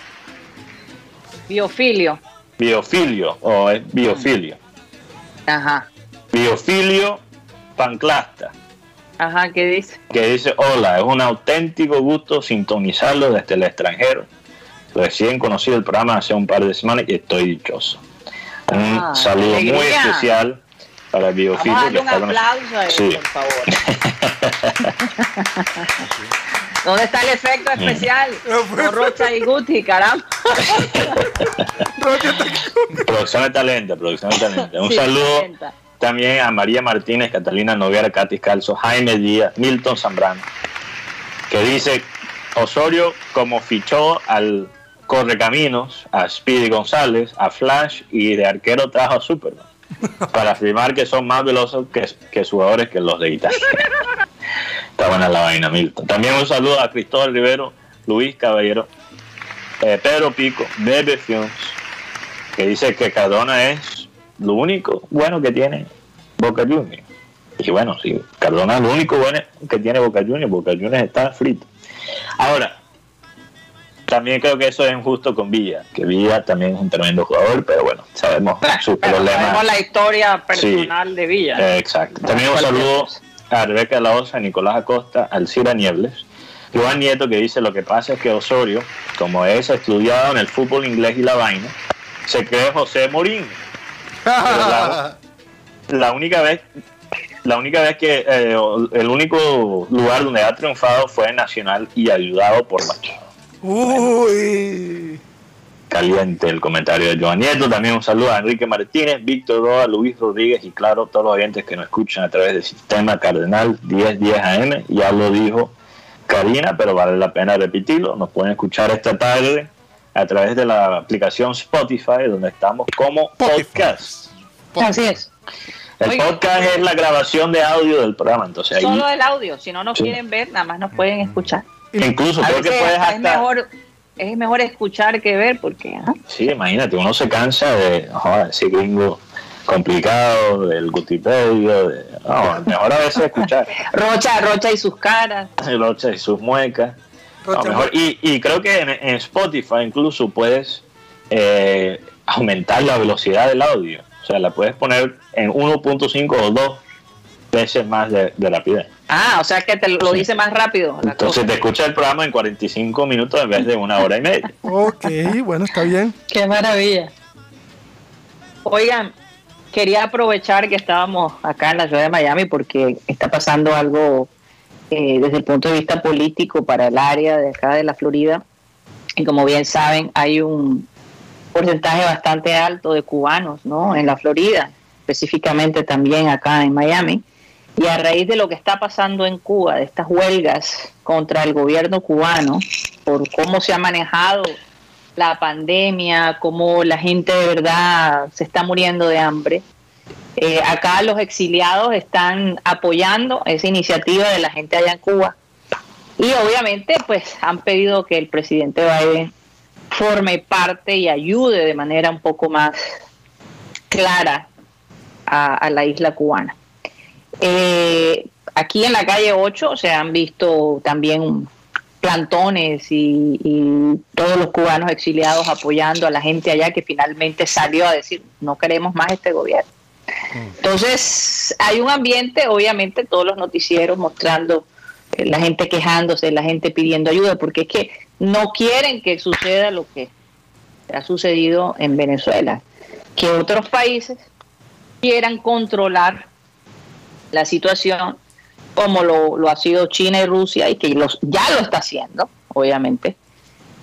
Biofilio. Biofilio o es biofilio. Ajá. Biofilio Panclasta, Ajá, ¿qué dice? que dice hola, es un auténtico gusto sintonizarlo desde el extranjero. Recién conocí el programa hace un par de semanas y estoy dichoso. Un Ah, saludo muy especial para el Vamos a darle un aplauso a él, Sí. por favor. ¿Dónde está el efecto especial? Con Rocha y Guti, caramba. Producción de talento, producción de talento. Un Sí, saludo talenta. también a María Martínez, Catalina Noguera, Katy Calzo, Jaime Díaz, Milton Zambrano, que dice Osorio como fichó al Correcaminos, a Speedy González, a Flash y de arquero trajo a Superman para afirmar que son más veloces que, que jugadores que los de Italia. Está buena la vaina, Milton. También un saludo a Cristóbal Rivero, Luis Caballero, eh, Pedro Pico, Bebe Films, que dice que Cardona es lo único bueno que tiene Boca Juniors. Y bueno, sí, Cardona es lo único bueno que tiene Boca Juniors, Boca Juniors está frito. Ahora, también creo que eso es injusto con Villa, que Villa también es un tremendo jugador, pero bueno, sabemos sus Pero problemas. sabemos la historia personal de Villa. Eh, exacto. También un saludo a Rebeca La Osa, a Nicolás Acosta, Alcira Niebles, Iván Nieto que dice lo que pasa es que Osorio, como es estudiado en el fútbol inglés y la vaina, se cree José. Pero la, la única vez la única vez que eh, el único lugar donde ha triunfado fue Nacional y ayudado por Machado. Uy. Caliente el comentario de Joan Nieto. También un saludo a Enrique Martínez, Víctor Roa, Luis Rodríguez y claro, todos los oyentes que nos escuchan a través del sistema Cardenal 1010 AM. Ya lo dijo Karina, pero vale la pena repetirlo. Nos pueden escuchar esta tarde a través de la aplicación Spotify, donde estamos como Spotify. podcast. Así es. El Oiga. podcast es la grabación de audio del programa, entonces ahí Solo el audio, si no nos Sí. quieren ver, nada más nos pueden escuchar. Incluso creo que puedes hasta es mejor es mejor escuchar que ver porque. Sí, imagínate, uno se cansa de joder, ese gringo complicado, del Gutipedio, de, no, mejor a veces escuchar Rocha, Rocha y sus caras. Rocha y sus muecas. No, mejor- y, y creo que en, en Spotify incluso puedes eh, aumentar la velocidad del audio. O sea, la puedes poner en 1.5 o 2 veces más de, de rapidez. Ah, o sea que te lo dice más rápido. la Entonces cosa. te escucha el programa en 45 minutos en vez de una hora y media. Ok, bueno, está bien. Qué maravilla. Oigan, quería aprovechar que estábamos acá en la ciudad de Miami porque está pasando algo eh, desde el punto de vista político para el área de acá de la Florida. Y como bien saben, hay un porcentaje bastante alto de cubanos ¿no? en la Florida, específicamente también acá en Miami. Y a raíz de lo que está pasando en Cuba, de estas huelgas contra el gobierno cubano, por cómo se ha manejado la pandemia, cómo la gente de verdad se está muriendo de hambre. Eh, acá los exiliados están apoyando esa iniciativa de la gente allá en Cuba y obviamente pues han pedido que el presidente Biden forme parte y ayude de manera un poco más clara a, a la isla cubana. Eh, aquí en la calle 8 se han visto también plantones y, y todos los cubanos exiliados apoyando a la gente allá que finalmente salió a decir no queremos más este gobierno. Entonces hay un ambiente, obviamente todos los noticieros mostrando eh, la gente quejándose, la gente pidiendo ayuda, porque es que no quieren que suceda lo que ha sucedido en Venezuela, que otros países quieran controlar la situación como lo, lo ha sido China y Rusia y que los, ya lo está haciendo, obviamente.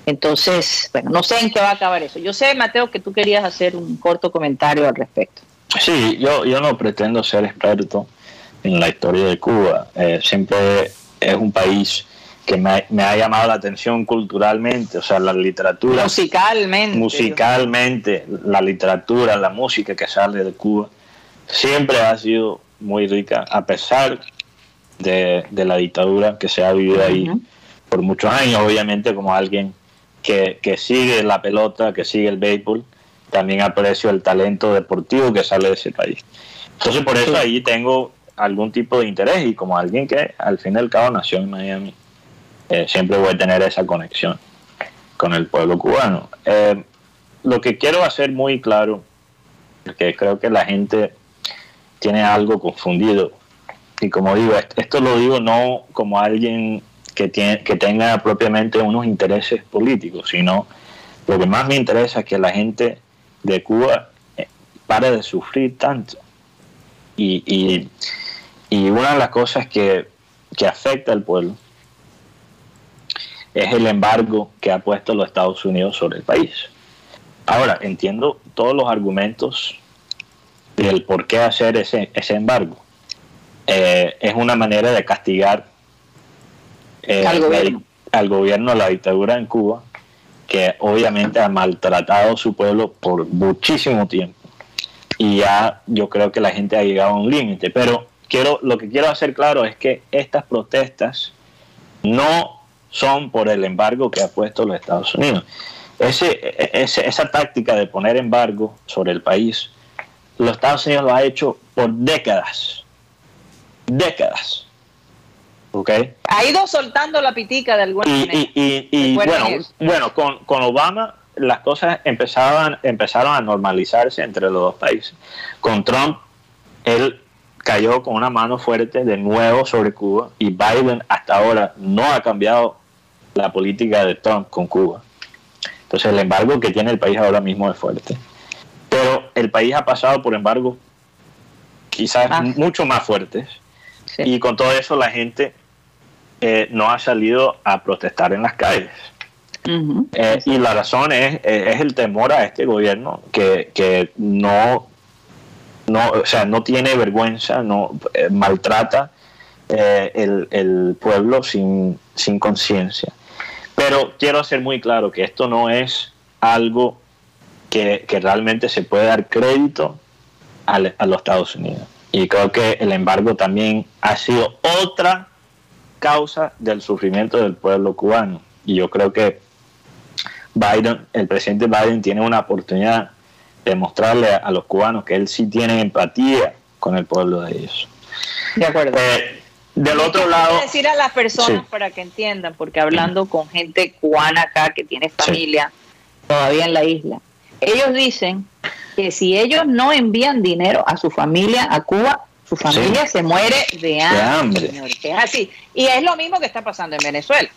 Entonces, bueno, no sé en qué va a acabar eso. Yo sé, Mateo, que tú querías hacer un corto comentario al respecto. Sí, yo, yo no pretendo ser experto en la historia de Cuba. Eh, siempre es un país que me, ha- me ha llamado la atención culturalmente, o sea, la literatura, Musicalmente. musicalmente, la literatura, la música que sale de Cuba, siempre ha sido muy rica, a pesar de, de la dictadura que se ha vivido ahí por muchos años, obviamente como alguien que, que sigue la pelota, que sigue el béisbol, también aprecio el talento deportivo que sale de ese país. Entonces por eso ahí tengo algún tipo de interés y como alguien que al fin y al cabo nació en Miami, eh, siempre voy a tener esa conexión con el pueblo cubano. Eh, lo que quiero hacer muy claro, porque creo que la gente tiene algo confundido, y como digo, est- esto lo digo no como alguien que, tiene, que tenga propiamente unos intereses políticos, sino lo que más me interesa es que la gente de Cuba eh, pare de sufrir tanto. Y, y, y una de las cosas que, que afecta al pueblo es el embargo que ha puesto los Estados Unidos sobre el país. Ahora, entiendo todos los argumentos del por qué hacer ese, ese embargo. Eh, es una manera de castigar eh, Al la gobierno. dic- al gobierno, la dictadura en Cuba, que obviamente ha maltratado a su pueblo por muchísimo tiempo. Y ya yo creo que la gente ha llegado a un límite. Pero quiero, lo que quiero hacer claro es que estas protestas no son por el embargo que ha puesto los Estados Unidos. Ese, ese- esa táctica de poner embargo sobre el país, los Estados Unidos lo ha hecho por décadas. Décadas. ¿Ok? Ha ido soltando la pitica de alguna Y, manera. y- y- y, Recuerden bueno, eso. bueno con, con Obama las cosas empezaban, empezaron a normalizarse entre los dos países. Con Trump, él cayó con una mano fuerte de nuevo sobre Cuba y Biden hasta ahora no ha cambiado la política de Trump con Cuba. Entonces el embargo que tiene el país ahora mismo es fuerte. El país ha pasado por embargo quizás Ah. mucho más fuertes Sí. y con todo eso la gente eh, no ha salido a protestar en las calles. Eh, y la razón es, eh, es el temor a este gobierno que, que no, no, o sea, no tiene vergüenza, no eh, maltrata el, el pueblo sin, sin conciencia. Pero quiero hacer muy claro que esto no es algo que, que realmente se puede dar crédito al- a los Estados Unidos. Y creo que el embargo también ha sido otra causa del sufrimiento del pueblo cubano. Y yo creo que Biden, el presidente Biden tiene una oportunidad de mostrarle a, a los cubanos que él sí tiene empatía con el pueblo de ellos. De acuerdo. Eh, del ¿Qué otro lado, decir a las personas Sí. para que entiendan, porque hablando con gente cubana acá que tiene familia todavía en la isla, ellos dicen que si ellos no envían dinero a su familia a Cuba, su familia se muere de hambre. hambre. señores, que es así. Y es lo mismo que está pasando en Venezuela.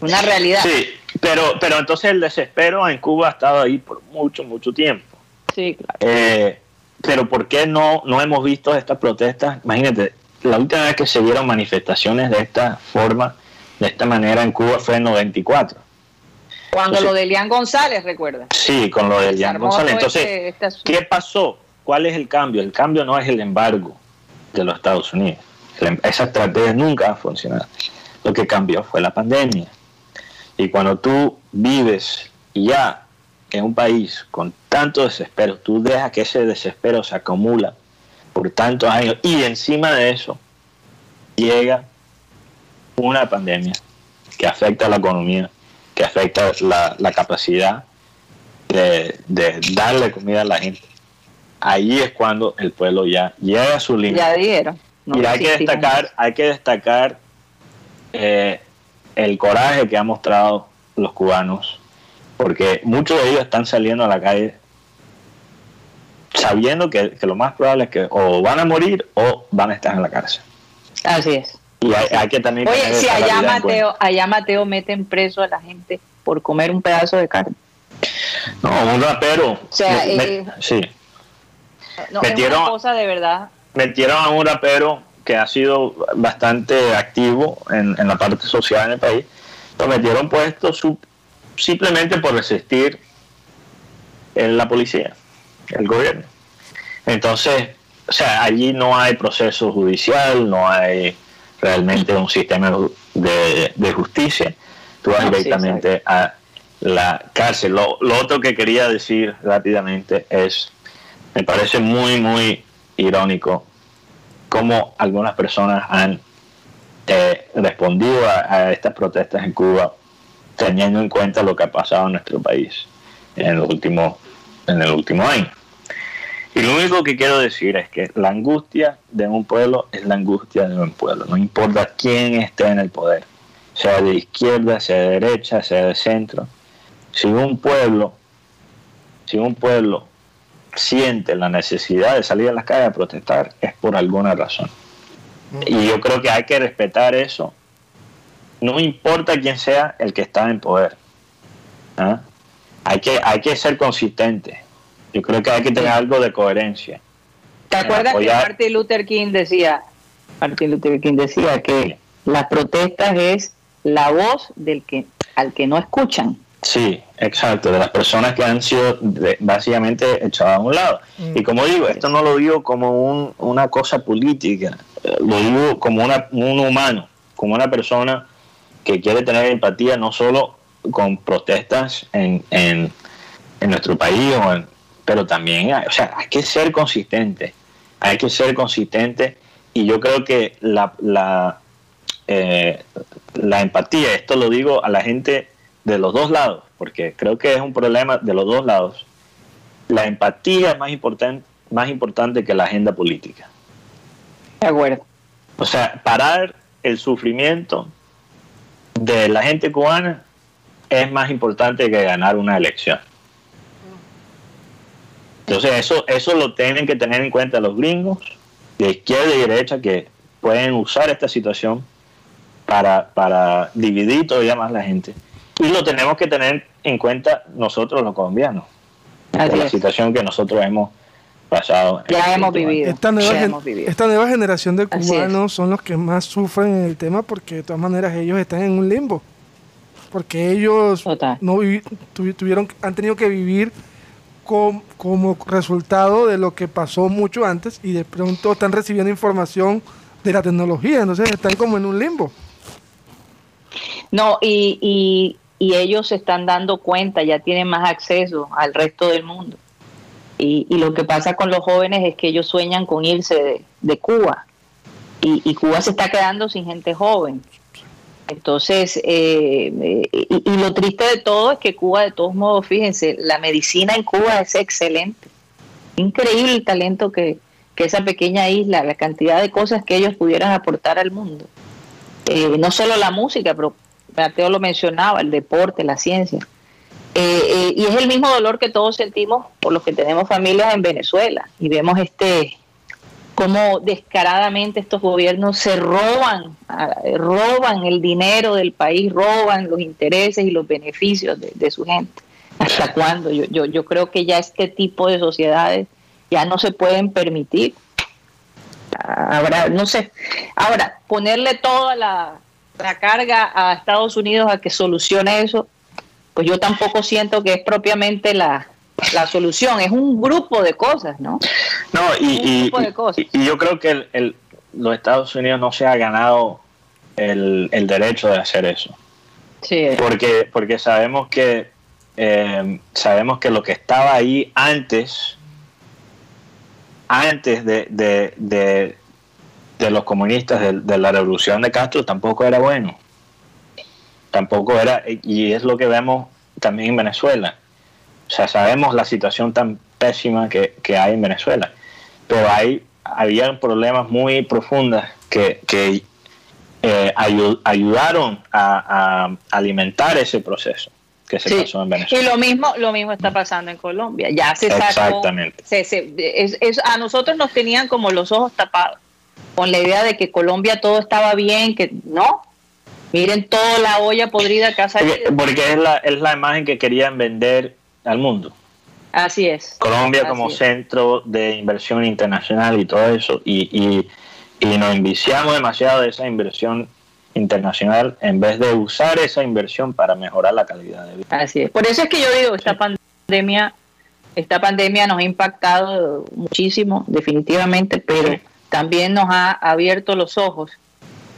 Una realidad. sí, pero, pero entonces el desespero en Cuba ha estado ahí por mucho, mucho tiempo. Sí, claro. Eh, pero ¿por qué no, no hemos visto estas protestas? Imagínate, la última vez que se vieron manifestaciones de esta forma, de esta manera en Cuba fue en 94. Cuando Entonces- lo de Elian González, recuerda. Sí, con lo Jan armó González. Entonces, este- este. ¿qué pasó? ¿Cuál es el cambio? El cambio no es el embargo de los Estados Unidos. Em- Esa estrategia nunca ha funcionado. Lo que cambió fue la pandemia. Y cuando tú vives ya en un país con tanto desespero, tú dejas que ese desespero se acumula por tantos años y encima de eso llega una pandemia que afecta a la economía, que afecta la, la capacidad de, de darle comida a la gente. Ahí es cuando el pueblo ya llega a su límite. Ya dieron. No y hay que destacar, hay que destacar eh, el coraje que han mostrado los cubanos, porque muchos de ellos están saliendo a la calle sabiendo que, que lo más probable es que o van a morir o van a estar en la cárcel. Así es. Y hay, hay que también Oye, si allá. Mateo, allá Mateo meten preso a la gente por comer un pedazo de carne. No, un rapero. O sea, me- me- eh, sí. No, Metieron- es una cosa de verdad. metieron a un rapero que ha sido bastante activo en, en la parte social en el país, lo metieron puesto su- simplemente por resistir en la policía, el gobierno. Entonces, o sea, allí no hay proceso judicial, no hay realmente un sistema de, de justicia, tú vas sí, directamente a la cárcel. Lo, lo otro que quería decir rápidamente es, me parece muy, muy irónico cómo algunas personas han respondido a, a estas protestas en Cuba teniendo en cuenta lo que ha pasado en nuestro país en el último, en el último año. Y lo único que quiero decir es que la angustia de un pueblo es la angustia de un pueblo, no importa quién esté en el poder, sea de izquierda, sea de derecha, sea de centro. Si un pueblo, si un pueblo siente la necesidad de salir a las calles a protestar, es por alguna razón. Y yo creo que hay que respetar eso no importa quién sea el que está en poder. ¿ah? Hay, que, hay que ser consistente. Yo creo que hay que tener algo de coherencia. ¿Te acuerdas que Martin Luther King decía, Martin Luther King decía que las protestas es la voz del que al que no escuchan? Sí, exacto, de las personas que han sido básicamente echadas a un lado. Y como digo, esto no lo digo como una cosa política, lo digo como una, un humano, como una persona que quiere tener empatía no solo con protestas en, en, nuestro país, pero también, o sea, hay que ser consistente, hay que ser consistente y yo creo que la, la, eh, la empatía, esto lo digo a la gente de los dos lados, porque creo que es un problema de los dos lados. La empatía es más importante, más importante que la agenda política. De acuerdo. O sea, parar el sufrimiento de la gente cubana es más importante que ganar una elección. Entonces eso, eso lo tienen que tener en cuenta los gringos de izquierda y derecha que pueden usar esta situación para, para dividir todavía más la gente. Y lo tenemos que tener en cuenta nosotros los colombianos, por la situación que nosotros hemos pasado. Ya hemos vivido. Esta nueva, esta nueva generación de cubanos son los que más sufren en el tema porque de todas maneras ellos están en un limbo. Porque ellos no tuvieron, han tenido que vivir como resultado de lo que pasó mucho antes y de pronto están recibiendo información de la tecnología, entonces están como en un limbo. No, y, y, ellos se están dando cuenta, ya tienen más acceso al resto del mundo. Y, lo que pasa con los jóvenes es que ellos sueñan con irse de, Cuba. Y, Cuba se está quedando sin gente joven. Entonces, eh, y, lo triste de todo es que Cuba, de todos modos, fíjense, la medicina en Cuba es excelente. Increíble el talento que, esa pequeña isla, la cantidad de cosas que ellos pudieran aportar al mundo. Eh, no solo la música, pero Mateo lo mencionaba, el deporte, la ciencia. Eh, eh, y es el mismo dolor que todos sentimos por los que tenemos familias en Venezuela y vemos este cómo descaradamente estos gobiernos se roban, roban el dinero del país, roban los intereses y los beneficios de, su gente. ¿Hasta cuándo? Yo, yo, yo creo que ya este tipo de sociedades ya no se pueden permitir. Habrá, no sé. Ahora, ponerle toda la, la carga a Estados Unidos a que solucione eso, pues yo tampoco siento que es propiamente la, solución, es un grupo de cosas, ¿no? No, y, y, yo creo que el, los Estados Unidos no se ha ganado el, derecho de hacer eso. Sí. Porque, porque sabemos que eh, sabemos que lo que estaba ahí antes, antes de, de, de, los comunistas, de, de, la revolución de Castro, tampoco era bueno tampoco era, y es lo que vemos también en Venezuela. O sea, sabemos la situación tan pésima que, hay en Venezuela, pero hay, había problemas muy profundos que, que eh, ayudaron a, alimentar ese proceso que se pasó en Venezuela. Y lo mismo, lo mismo está pasando en Colombia. Ya se sacó, Exactamente. a nosotros nos tenían como los ojos tapados con la idea de que Colombia todo estaba bien, que no, Miren toda la olla podrida que ha salido. Porque, es, la, es la imagen que querían vender al mundo. Así es. Colombia como centro de inversión internacional y todo eso. Y, y, y nos enviciamos demasiado de esa inversión internacional en vez de usar esa inversión para mejorar la calidad de vida. Así es. Por eso es que yo digo, esta pandemia, esta pandemia nos ha impactado muchísimo, definitivamente, pero también nos ha abierto los ojos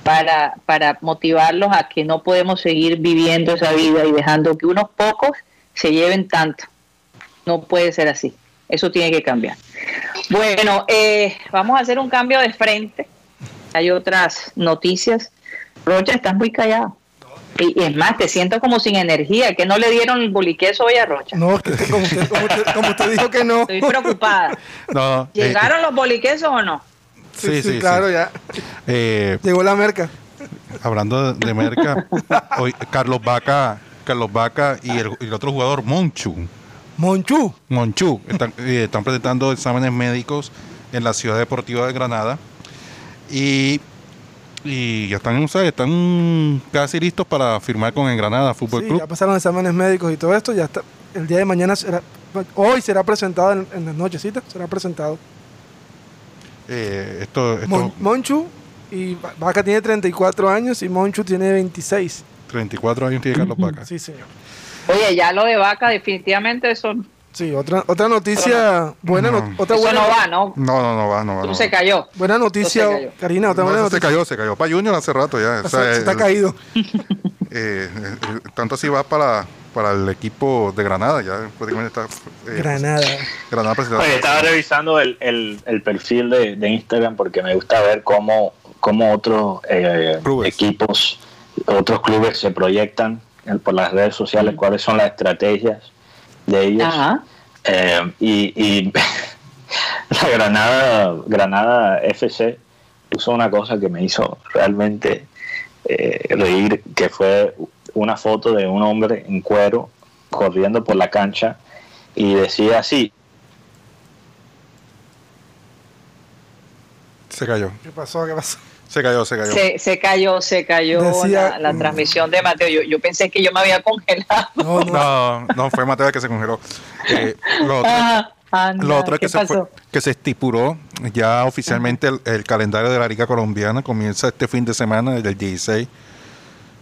para, para motivarlos a que no podemos seguir viviendo esa vida y dejando que unos pocos se lleven tanto. No puede ser así. Eso tiene que cambiar. Bueno, eh, vamos a hacer un cambio de frente. Hay otras noticias. Rocha, estás muy callado. Y, y es más, te siento como sin energía, que no le dieron el boliqueso hoy a Rocha. No, que como usted, como usted- como usted dijo que no. Estoy preocupada. No, eh, ¿Llegaron los boliquesos o no? sí, sí, sí. claro, ya. Eh, Llegó la merca. hablando de, de Merca, hoy Carlos Vaca, Carlos Vaca y el, y el otro jugador, Monchu, Monchu. Monchu, están, eh, están presentando exámenes médicos en la ciudad deportiva de Granada y, y ya están, sea, están casi listos para firmar con el Granada Fútbol Sí, Club. ya pasaron exámenes médicos y todo esto. Ya está. El día de mañana será. Hoy será presentado en, en las nochecitas. Será presentado. Eh, esto, esto Mon- Monchu y Va- Vaca tiene 34 años y Monchu tiene 26. 34 años tiene Carlos Vaca. Sí, señor. Oye, ya lo de vaca, definitivamente eso, Sí, otra, otra noticia buena, no- No. otra eso buena, no va, ¿no? No, no, no va, no va. Tú no se va. cayó. buena noticia, cayó. Karina, otra No, buena eso se noticia. cayó, se cayó para Junior hace rato ya. o sea, Se- se está el- caído. eh, eh, tanto así va para, para el equipo de Granada, ya prácticamente está. eh, Granada. Granada presentado. Oye, estaba revisando el, el- el perfil de, de Instagram porque me gusta ver cómo, cómo otros eh, equipos, otros clubes se proyectan en- por las redes sociales, cuáles son las estrategias de ellos. Ajá. Eh, y, y la Granada, Granada FC puso una cosa que me hizo realmente eh, reír, que fue una foto de un hombre en cuero corriendo por la cancha y decía así, Se cayó, ¿Qué pasó? ¿Qué pasó? Se cayó, se cayó. Se, se cayó, se cayó Decía- la, la transmisión de Mateo. Yo, yo pensé que yo me había congelado. No, no. No, no, fue Mateo el que se congeló. Eh, lo otro, Ah, anda, lo otro es ¿qué que se, fue- que se estipuló ya oficialmente el, el calendario de la Liga Colombiana. Comienza este fin de semana, desde el 16,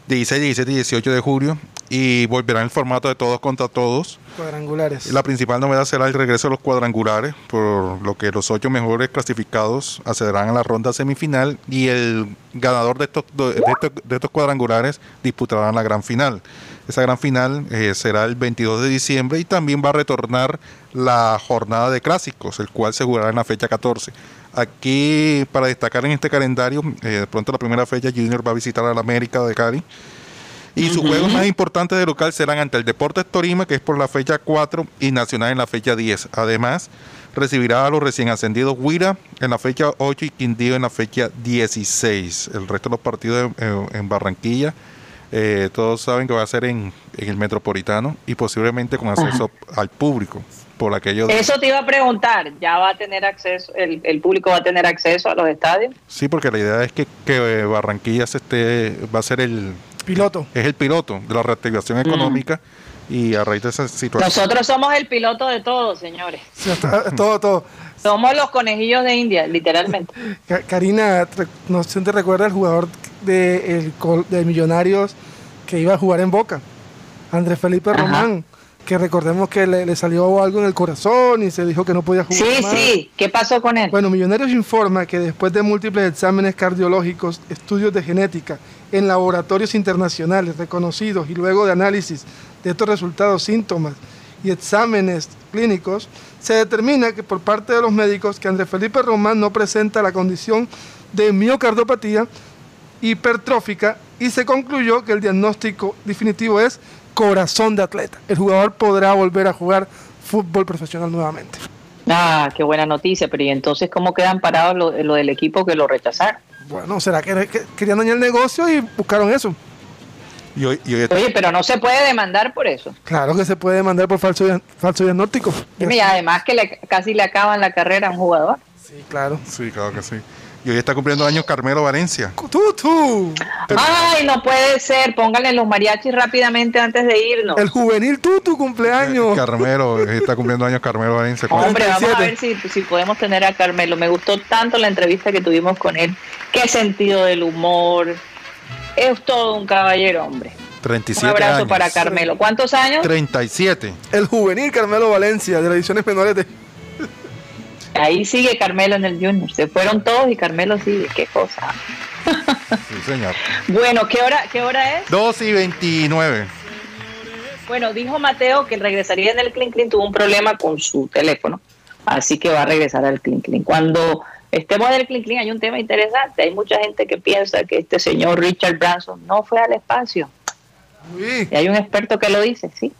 16, 17 y 18 de julio. Y volverá en el formato de todos contra todos. Cuadrangulares. La principal novedad será el regreso de los cuadrangulares, por lo que los ocho mejores clasificados accederán a la ronda semifinal y el ganador de estos, de estos, de estos cuadrangulares disputará la gran final. Esa gran final eh, será el 22 de diciembre y también va a retornar la jornada de clásicos, el cual se jugará en la fecha 14. Aquí, para destacar en este calendario, eh, de pronto la primera fecha Junior va a visitar a la América de Cali. Y sus juegos más importantes de local serán ante el Deportes Torima, que es por la fecha 4, y Nacional en la fecha 10. Además, recibirá a los recién ascendidos Huira en la fecha 8 y Quindío en la fecha 16. El resto de los partidos en, Barranquilla, eh, todos saben que va a ser en, en el Metropolitano y posiblemente con acceso al público, por aquello de... Eso te iba a preguntar. ¿Ya va a tener acceso, el, el público va a tener acceso a los estadios? Sí, porque la idea es que, que Barranquilla se esté, va a ser el, Piloto. es el piloto de la reactivación económica y a raíz de esa situación... Nosotros somos el piloto de todo, señores. Sí, hasta- todo, todo. Somos los conejillos de India, literalmente. Ka- Karina, no sé si te recuerda el jugador de, el de Millonarios que iba a jugar en Boca, Andrés Felipe Ajá. Román, que recordemos que le, le salió algo en el corazón y se dijo que no podía jugar. Sí, más. sí. ¿Qué pasó con él? Bueno, Millonarios informa que después de múltiples exámenes cardiológicos, estudios de genética en laboratorios internacionales reconocidos y luego de análisis de estos resultados, síntomas y exámenes clínicos, se determina que por parte de los médicos que Andrés Felipe Román no presenta la condición de miocardiopatía hipertrófica y se concluyó que el diagnóstico definitivo es corazón de atleta. El jugador podrá volver a jugar fútbol profesional nuevamente. Ah, qué buena noticia. Pero ¿y entonces cómo quedan parados lo, lo del equipo que lo rechazaron? Bueno, ¿será que, que querían dañar el negocio y buscaron eso? Y hoy, y hoy- Oye, pero no se puede demandar por eso. Claro que se puede mandar por falso, falso diagnóstico. Y además que le, casi le acaban la carrera a un jugador. Sí, claro. Sí, claro que sí. Y hoy está cumpliendo años Carmelo Valencia. Tú, tú. Ay, no puede ser. Pónganle los mariachis rápidamente antes de irnos. El juvenil tú, tu cumpleaños. Carmelo, hoy está cumpliendo años Carmelo Valencia. Hombre, vamos a 47. ver si, si podemos tener a Carmelo. Me gustó tanto la entrevista que tuvimos con él. Qué sentido del humor. Es todo un caballero, hombre. 37 Un abrazo años. para Carmelo. ¿Cuántos años? 37. El juvenil Carmelo Valencia, de las ediciones menores de... Ahí sigue Carmelo en el Junior. Se fueron todos y Carmelo sigue. Qué cosa. Sí, señor. Bueno, ¿qué hora, qué hora es? 2 y 29. Bueno, dijo Mateo que regresaría en el Clean Clean. Tuvo un problema con su teléfono. Así que va a regresar al Clean Clean. Cuando estemos del clean clean, hay un tema interesante. Hay mucha gente que piensa que este señor Richard Branson no fue al espacio. Y hay un experto que lo dice, sí.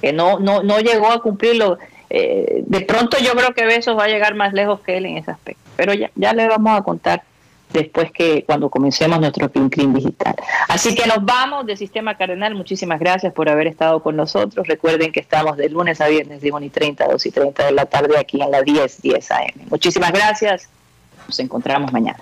Que no, no, no llegó a cumplirlo. Eh, de pronto yo creo que Besos va a llegar más lejos que él en ese aspecto. Pero ya, ya le vamos a contar después que cuando comencemos nuestro Clean Clean digital. Así que nos vamos de Sistema Cardenal. Muchísimas gracias por haber estado con nosotros. Recuerden que estamos de lunes a viernes de 1 y 30 a 2 y 30 de la tarde aquí en la 10, 10 AM. Muchísimas gracias. Nos encontramos mañana.